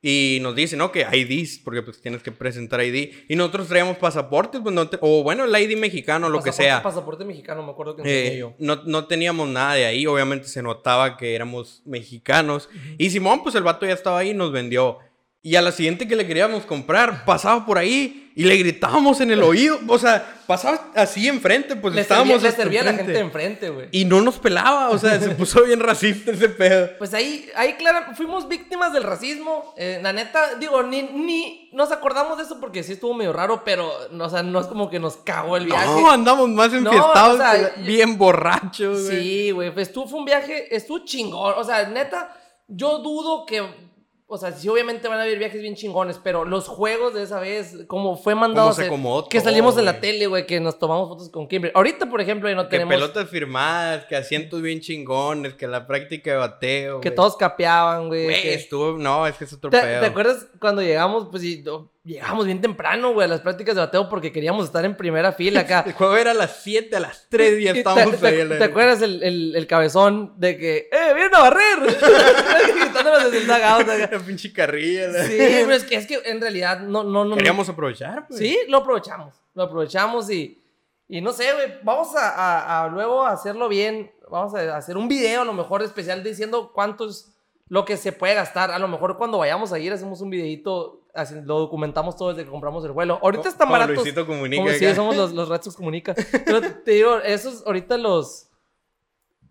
Y nos dice, ¿no? Que IDs, porque pues tienes que presentar ID. Y nosotros traíamos pasaportes, pues no te- o bueno, el ID mexicano, lo que sea. Pasaporte mexicano, me acuerdo que Eh, yo. no, no teníamos nada de ahí, obviamente se notaba que éramos mexicanos. Y Simón, pues el vato ya estaba ahí y nos vendió. Y a la siguiente que le queríamos comprar, pasaba por ahí y le gritábamos en el oído. O sea, pasaba así enfrente, pues Le servía, estábamos. le servía a la enfrente. gente enfrente, güey. Y no nos pelaba, o sea, se puso bien racista ese pedo. Pues ahí, ahí, claro, fuimos víctimas del racismo. Eh, la neta, digo, ni, ni nos acordamos de eso porque sí estuvo medio raro, pero, no, o sea, no es como que nos cagó el viaje. No, andamos más enfiestados, o sea, que bien borrachos, güey. Sí, güey, pues estuvo, fue un viaje, estuvo chingón. O sea, neta, yo dudo que. O sea, sí, obviamente van a haber viajes bien chingones, pero los juegos de esa vez, como fue mandado. A hacer, acomodó que todo, salimos en la güey. tele, güey, que nos tomamos fotos con Kimber. Ahorita, por ejemplo, ya no Que tenemos. pelotas firmadas, que asientos bien chingones, que la práctica de bateo. que güey. todos capeaban, güey. Güey, que- estuvo. No, es que es otro ¿Te, pedo. te acuerdas cuando llegamos? Pues y, no, llegamos bien temprano, güey, a las prácticas de bateo porque queríamos estar en primera fila acá. El juego era a las 7, a las 3 y ya Y estábamos te, ahí. te- a la- te acuerdas el, el- el cabezón de que, ¡eh, vienen a barrer! Gritándonos desde el dugout. La pinche carrilla. la- Sí, pero es que, es que en realidad no, no, no. Queríamos aprovechar, pues. Sí, lo aprovechamos. Lo aprovechamos y, y no sé, güey. Vamos a, a- a luego hacerlo bien. Vamos a hacer un video a lo mejor especial diciendo cuánto es lo que se puede gastar. A lo mejor cuando vayamos a ir hacemos un videito, así, lo documentamos todo desde que compramos el vuelo. Ahorita están Como baratos. Luisito comunica. Como, sí, somos los, los Sox Comunica. Pero te digo, esos ahorita los...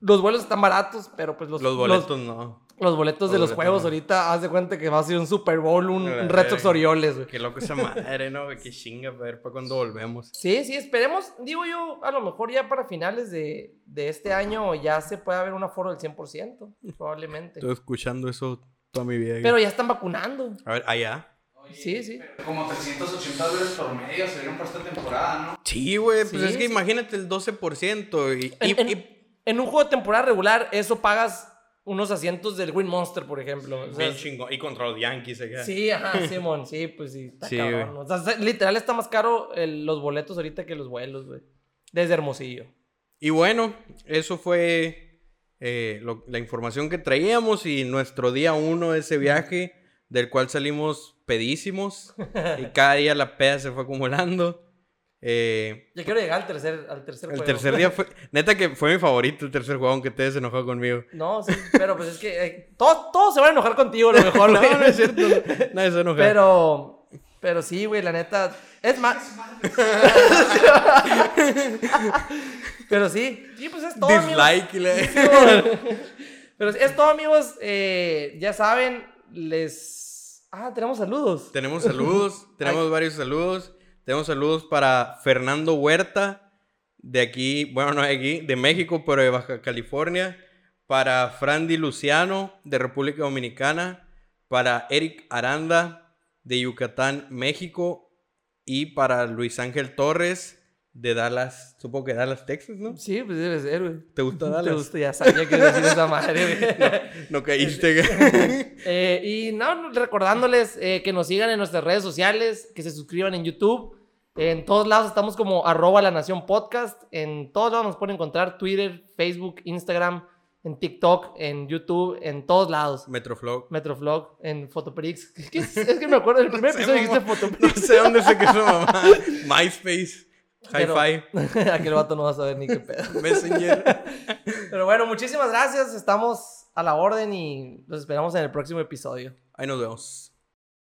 Los vuelos están baratos, pero pues los, Los boletos no. Los boletos de Los boletos, juegos no. ahorita, haz de cuenta que va a ser un Super Bowl, un, Red Sox. Orioles, güey. Qué loco esa madre, ¿no? Qué chinga, para ver para cuándo volvemos. Sí, sí, esperemos, digo yo, a lo mejor ya para finales de, de este año ya se puede haber un aforo del 100%, probablemente. Estoy escuchando eso toda mi vida. Pero ya están vacunando. A ver, allá. Sí, sí. Como 380 dólares por medio se dieron por esta temporada, ¿no? Sí, güey. Pues Sí, es que sí. imagínate el 12%. Y, En, y- en- y en un juego de temporada regular, eso pagas unos asientos del Win Monster, por ejemplo. O sea, bien chingón. Y contra los Yankees acá. Sí, ajá, Simón, sí, pues sí, está Sí, cabrón. O sea, se- literal está más caro el- los boletos ahorita que los vuelos, güey. Desde Hermosillo. Y bueno, eso fue eh, lo- la información que traíamos y nuestro día uno de ese viaje, del cual salimos pedísimos. y cada día la peda se fue acumulando. Eh, Ya quiero llegar al tercer, al tercer el juego. tercer día fue. Neta que fue mi favorito el tercer juego, aunque te enojado conmigo. No, sí, pero pues es que eh, todos, todos se van a enojar contigo, a lo mejor, No, no es cierto. Nadie se enoja. Pero, Pero sí, güey, la neta. Es más. Pero sí. Sí, pues es todo. amigos. Dislike. y le- Pero es todo, amigos. Eh, ya saben, les. Ah, tenemos saludos. Tenemos saludos, tenemos Ay. varios saludos. Tenemos saludos para Fernando Huerta, de aquí, bueno, no de aquí, de México, pero de Baja California. Para Frandy Luciano, de República Dominicana. Para Eric Aranda, de Yucatán, México. Y para Luis Ángel Torres, de Dallas, supongo que Dallas, Texas, ¿no? Sí, pues debe ser, güey. ¿Te gusta Te Dallas? gusta, ya sabía que decir esa madre, güey. No caíste. Eh, y no, recordándoles eh, que nos sigan en nuestras redes sociales, que se suscriban en YouTube. En todos lados estamos como arroba la nación podcast. En todos lados nos pueden encontrar Twitter, Facebook, Instagram, en TikTok, en YouTube, en todos lados. Metroflog. Metroflog, en Fotoprix. ¿Qué es? Es que me acuerdo del primer sé, episodio dijiste. Fotoprix. No sé dónde se quedó mamá. MySpace. Hi-Fi. Aquel vato no va a saber ni qué pedo. Messenger. Pero bueno, muchísimas gracias. Estamos a la orden y los esperamos en el próximo episodio. Ahí nos vemos.